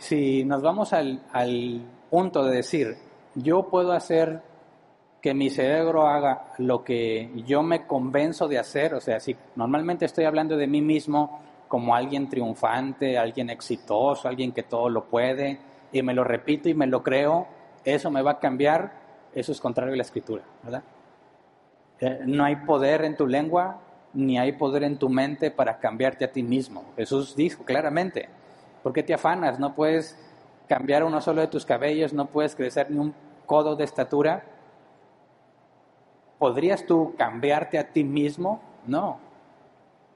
si nos vamos al, punto de decir, yo puedo hacer que mi cerebro haga lo que yo me convenzo de hacer, o sea, si normalmente estoy hablando de mí mismo, como alguien triunfante, alguien exitoso, alguien que todo lo puede, y me lo repito y me lo creo, eso me va a cambiar, eso es contrario a la escritura, ¿verdad? Eh, no hay poder en tu lengua, ni hay poder en tu mente para cambiarte a ti mismo. Jesús dijo claramente, ¿por qué te afanas? No puedes cambiar uno solo de tus cabellos, no puedes crecer ni un codo de estatura. ¿Podrías tú cambiarte a ti mismo? No,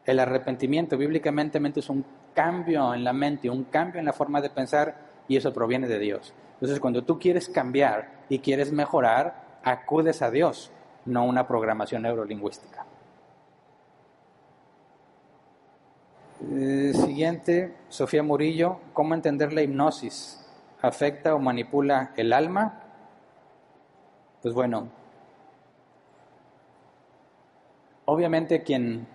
el arrepentimiento bíblicamente es un cambio en la mente, un cambio en la forma de pensar y eso proviene de Dios. Entonces cuando tú quieres cambiar y quieres mejorar, acudes a Dios, no una programación neurolingüística. Eh, siguiente, Sofía Murillo, ¿cómo entender la hipnosis? ¿Afecta o manipula el alma? Pues bueno, obviamente quien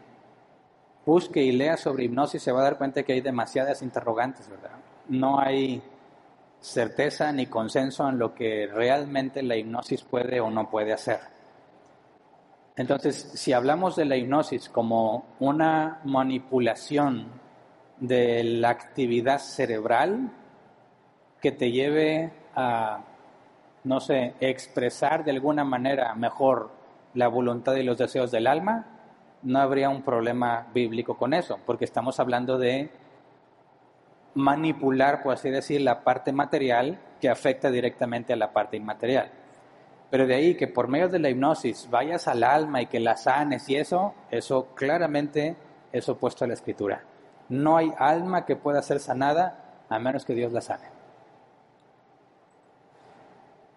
busque y lea sobre hipnosis se va a dar cuenta que hay demasiadas interrogantes, ¿verdad? No hay certeza ni consenso en lo que realmente la hipnosis puede o no puede hacer. Entonces, si hablamos de la hipnosis como una manipulación de la actividad cerebral que te lleve a, no sé, expresar de alguna manera mejor la voluntad y los deseos del alma, no habría un problema bíblico con eso, porque estamos hablando de manipular, por así decir, la parte material que afecta directamente a la parte inmaterial. Pero de ahí que por medio de la hipnosis vayas al alma y que la sanes y eso, eso claramente es opuesto a la escritura. No hay alma que pueda ser sanada a menos que Dios la sane.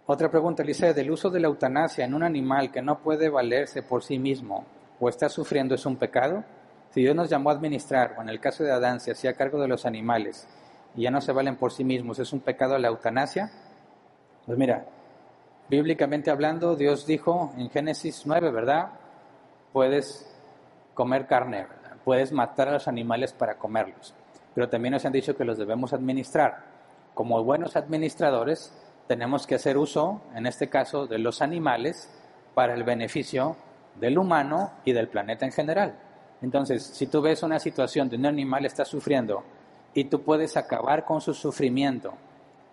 Otra pregunta, Eliseo, ¿del uso de la eutanasia en un animal que no puede valerse por sí mismo o está sufriendo es un pecado? Si Dios nos llamó a administrar, o en el caso de Adán se hacía cargo de los animales y ya no se valen por sí mismos, ¿es un pecado la eutanasia? Pues mira, bíblicamente hablando, Dios dijo en Génesis 9, ¿verdad? Puedes comer carne, puedes matar a los animales para comerlos, pero también nos han dicho que los debemos administrar. Como buenos administradores, tenemos que hacer uso, en este caso, de los animales para el beneficio del humano y del planeta en general. Entonces, si tú ves una situación donde un animal está sufriendo y tú puedes acabar con su sufrimiento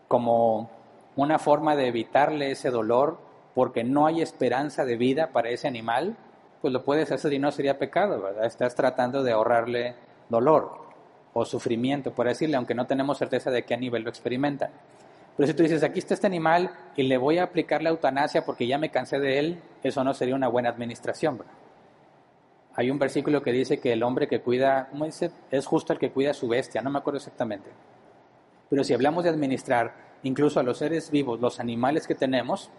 como una forma de evitarle ese dolor porque no hay esperanza de vida para ese animal, pues lo puedes hacer y no sería pecado, ¿verdad? Estás tratando de ahorrarle dolor o sufrimiento, por decirle, aunque no tenemos certeza de qué nivel lo experimentan. Pero si tú dices, aquí está este animal y le voy a aplicar la eutanasia porque ya me cansé de él, eso no sería una buena administración. Hay un versículo que dice que el hombre que cuida, ¿cómo dice? Es justo el que cuida a su bestia, no me acuerdo exactamente. Pero si hablamos de administrar incluso a los seres vivos, los animales que tenemos,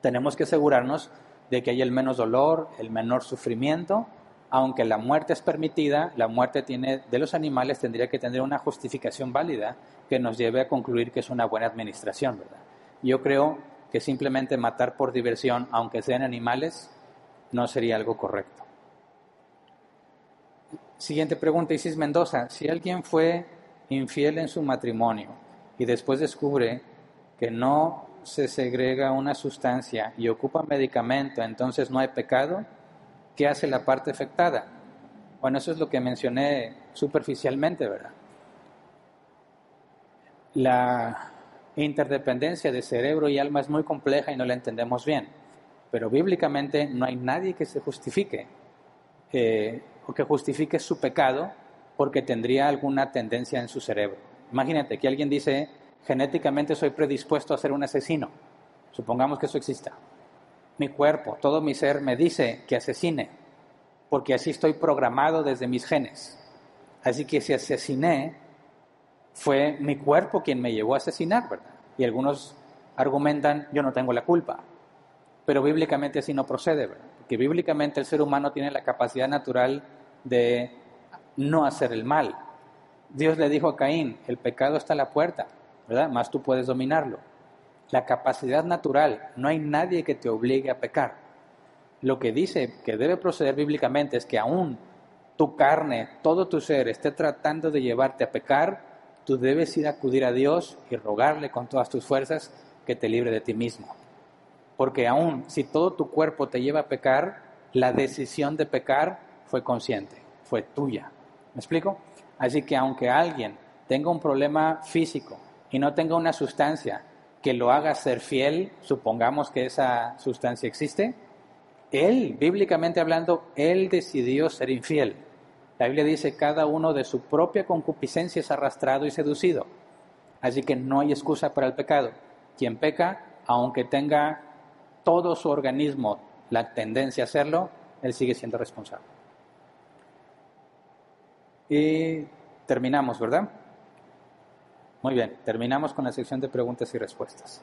tenemos que asegurarnos de que hay el menos dolor, el menor sufrimiento, aunque la muerte es permitida, la muerte tiene, de los animales tendría que tener una justificación válida que nos lleve a concluir que es una buena administración, ¿verdad? Yo creo que simplemente matar por diversión, aunque sean animales, no sería algo correcto. Siguiente pregunta, Isis Mendoza. Si alguien fue infiel en su matrimonio y después descubre que no se segrega una sustancia y ocupa medicamento, entonces no hay pecado, ¿qué hace la parte afectada? Bueno, eso es lo que mencioné superficialmente, ¿verdad? La interdependencia de cerebro y alma es muy compleja y no la entendemos bien, pero bíblicamente no hay nadie que se justifique eh, o que justifique su pecado porque tendría alguna tendencia en su cerebro. Imagínate que alguien dice, genéticamente soy predispuesto a ser un asesino. Supongamos que eso exista. Mi cuerpo, todo mi ser me dice que asesine, porque así estoy programado desde mis genes. Así que si asesiné, fue mi cuerpo quien me llevó a asesinar, ¿verdad? Y algunos argumentan, yo no tengo la culpa. Pero bíblicamente así no procede, ¿verdad? Porque bíblicamente el ser humano tiene la capacidad natural de no hacer el mal. Dios le dijo a Caín, el pecado está a la puerta, ¿verdad? Más tú puedes dominarlo. La capacidad natural, no hay nadie que te obligue a pecar. Lo que dice que debe proceder bíblicamente es que aún tu carne, todo tu ser esté tratando de llevarte a pecar, tú debes ir a acudir a Dios y rogarle con todas tus fuerzas que te libre de ti mismo. Porque aún si todo tu cuerpo te lleva a pecar, la decisión de pecar fue consciente, fue tuya. ¿Me explico? Así que aunque alguien tenga un problema físico y no tenga una sustancia que lo haga ser fiel, supongamos que esa sustancia existe, él, bíblicamente hablando, él decidió ser infiel. La Biblia dice, cada uno de su propia concupiscencia es arrastrado y seducido. Así que no hay excusa para el pecado. Quien peca, aunque tenga todo su organismo la tendencia a hacerlo, él sigue siendo responsable. Y terminamos, ¿verdad? Muy bien, terminamos con la sección de preguntas y respuestas.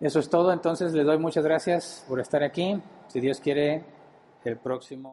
Eso es todo, entonces le doy muchas gracias por estar aquí. Si Dios quiere, el próximo...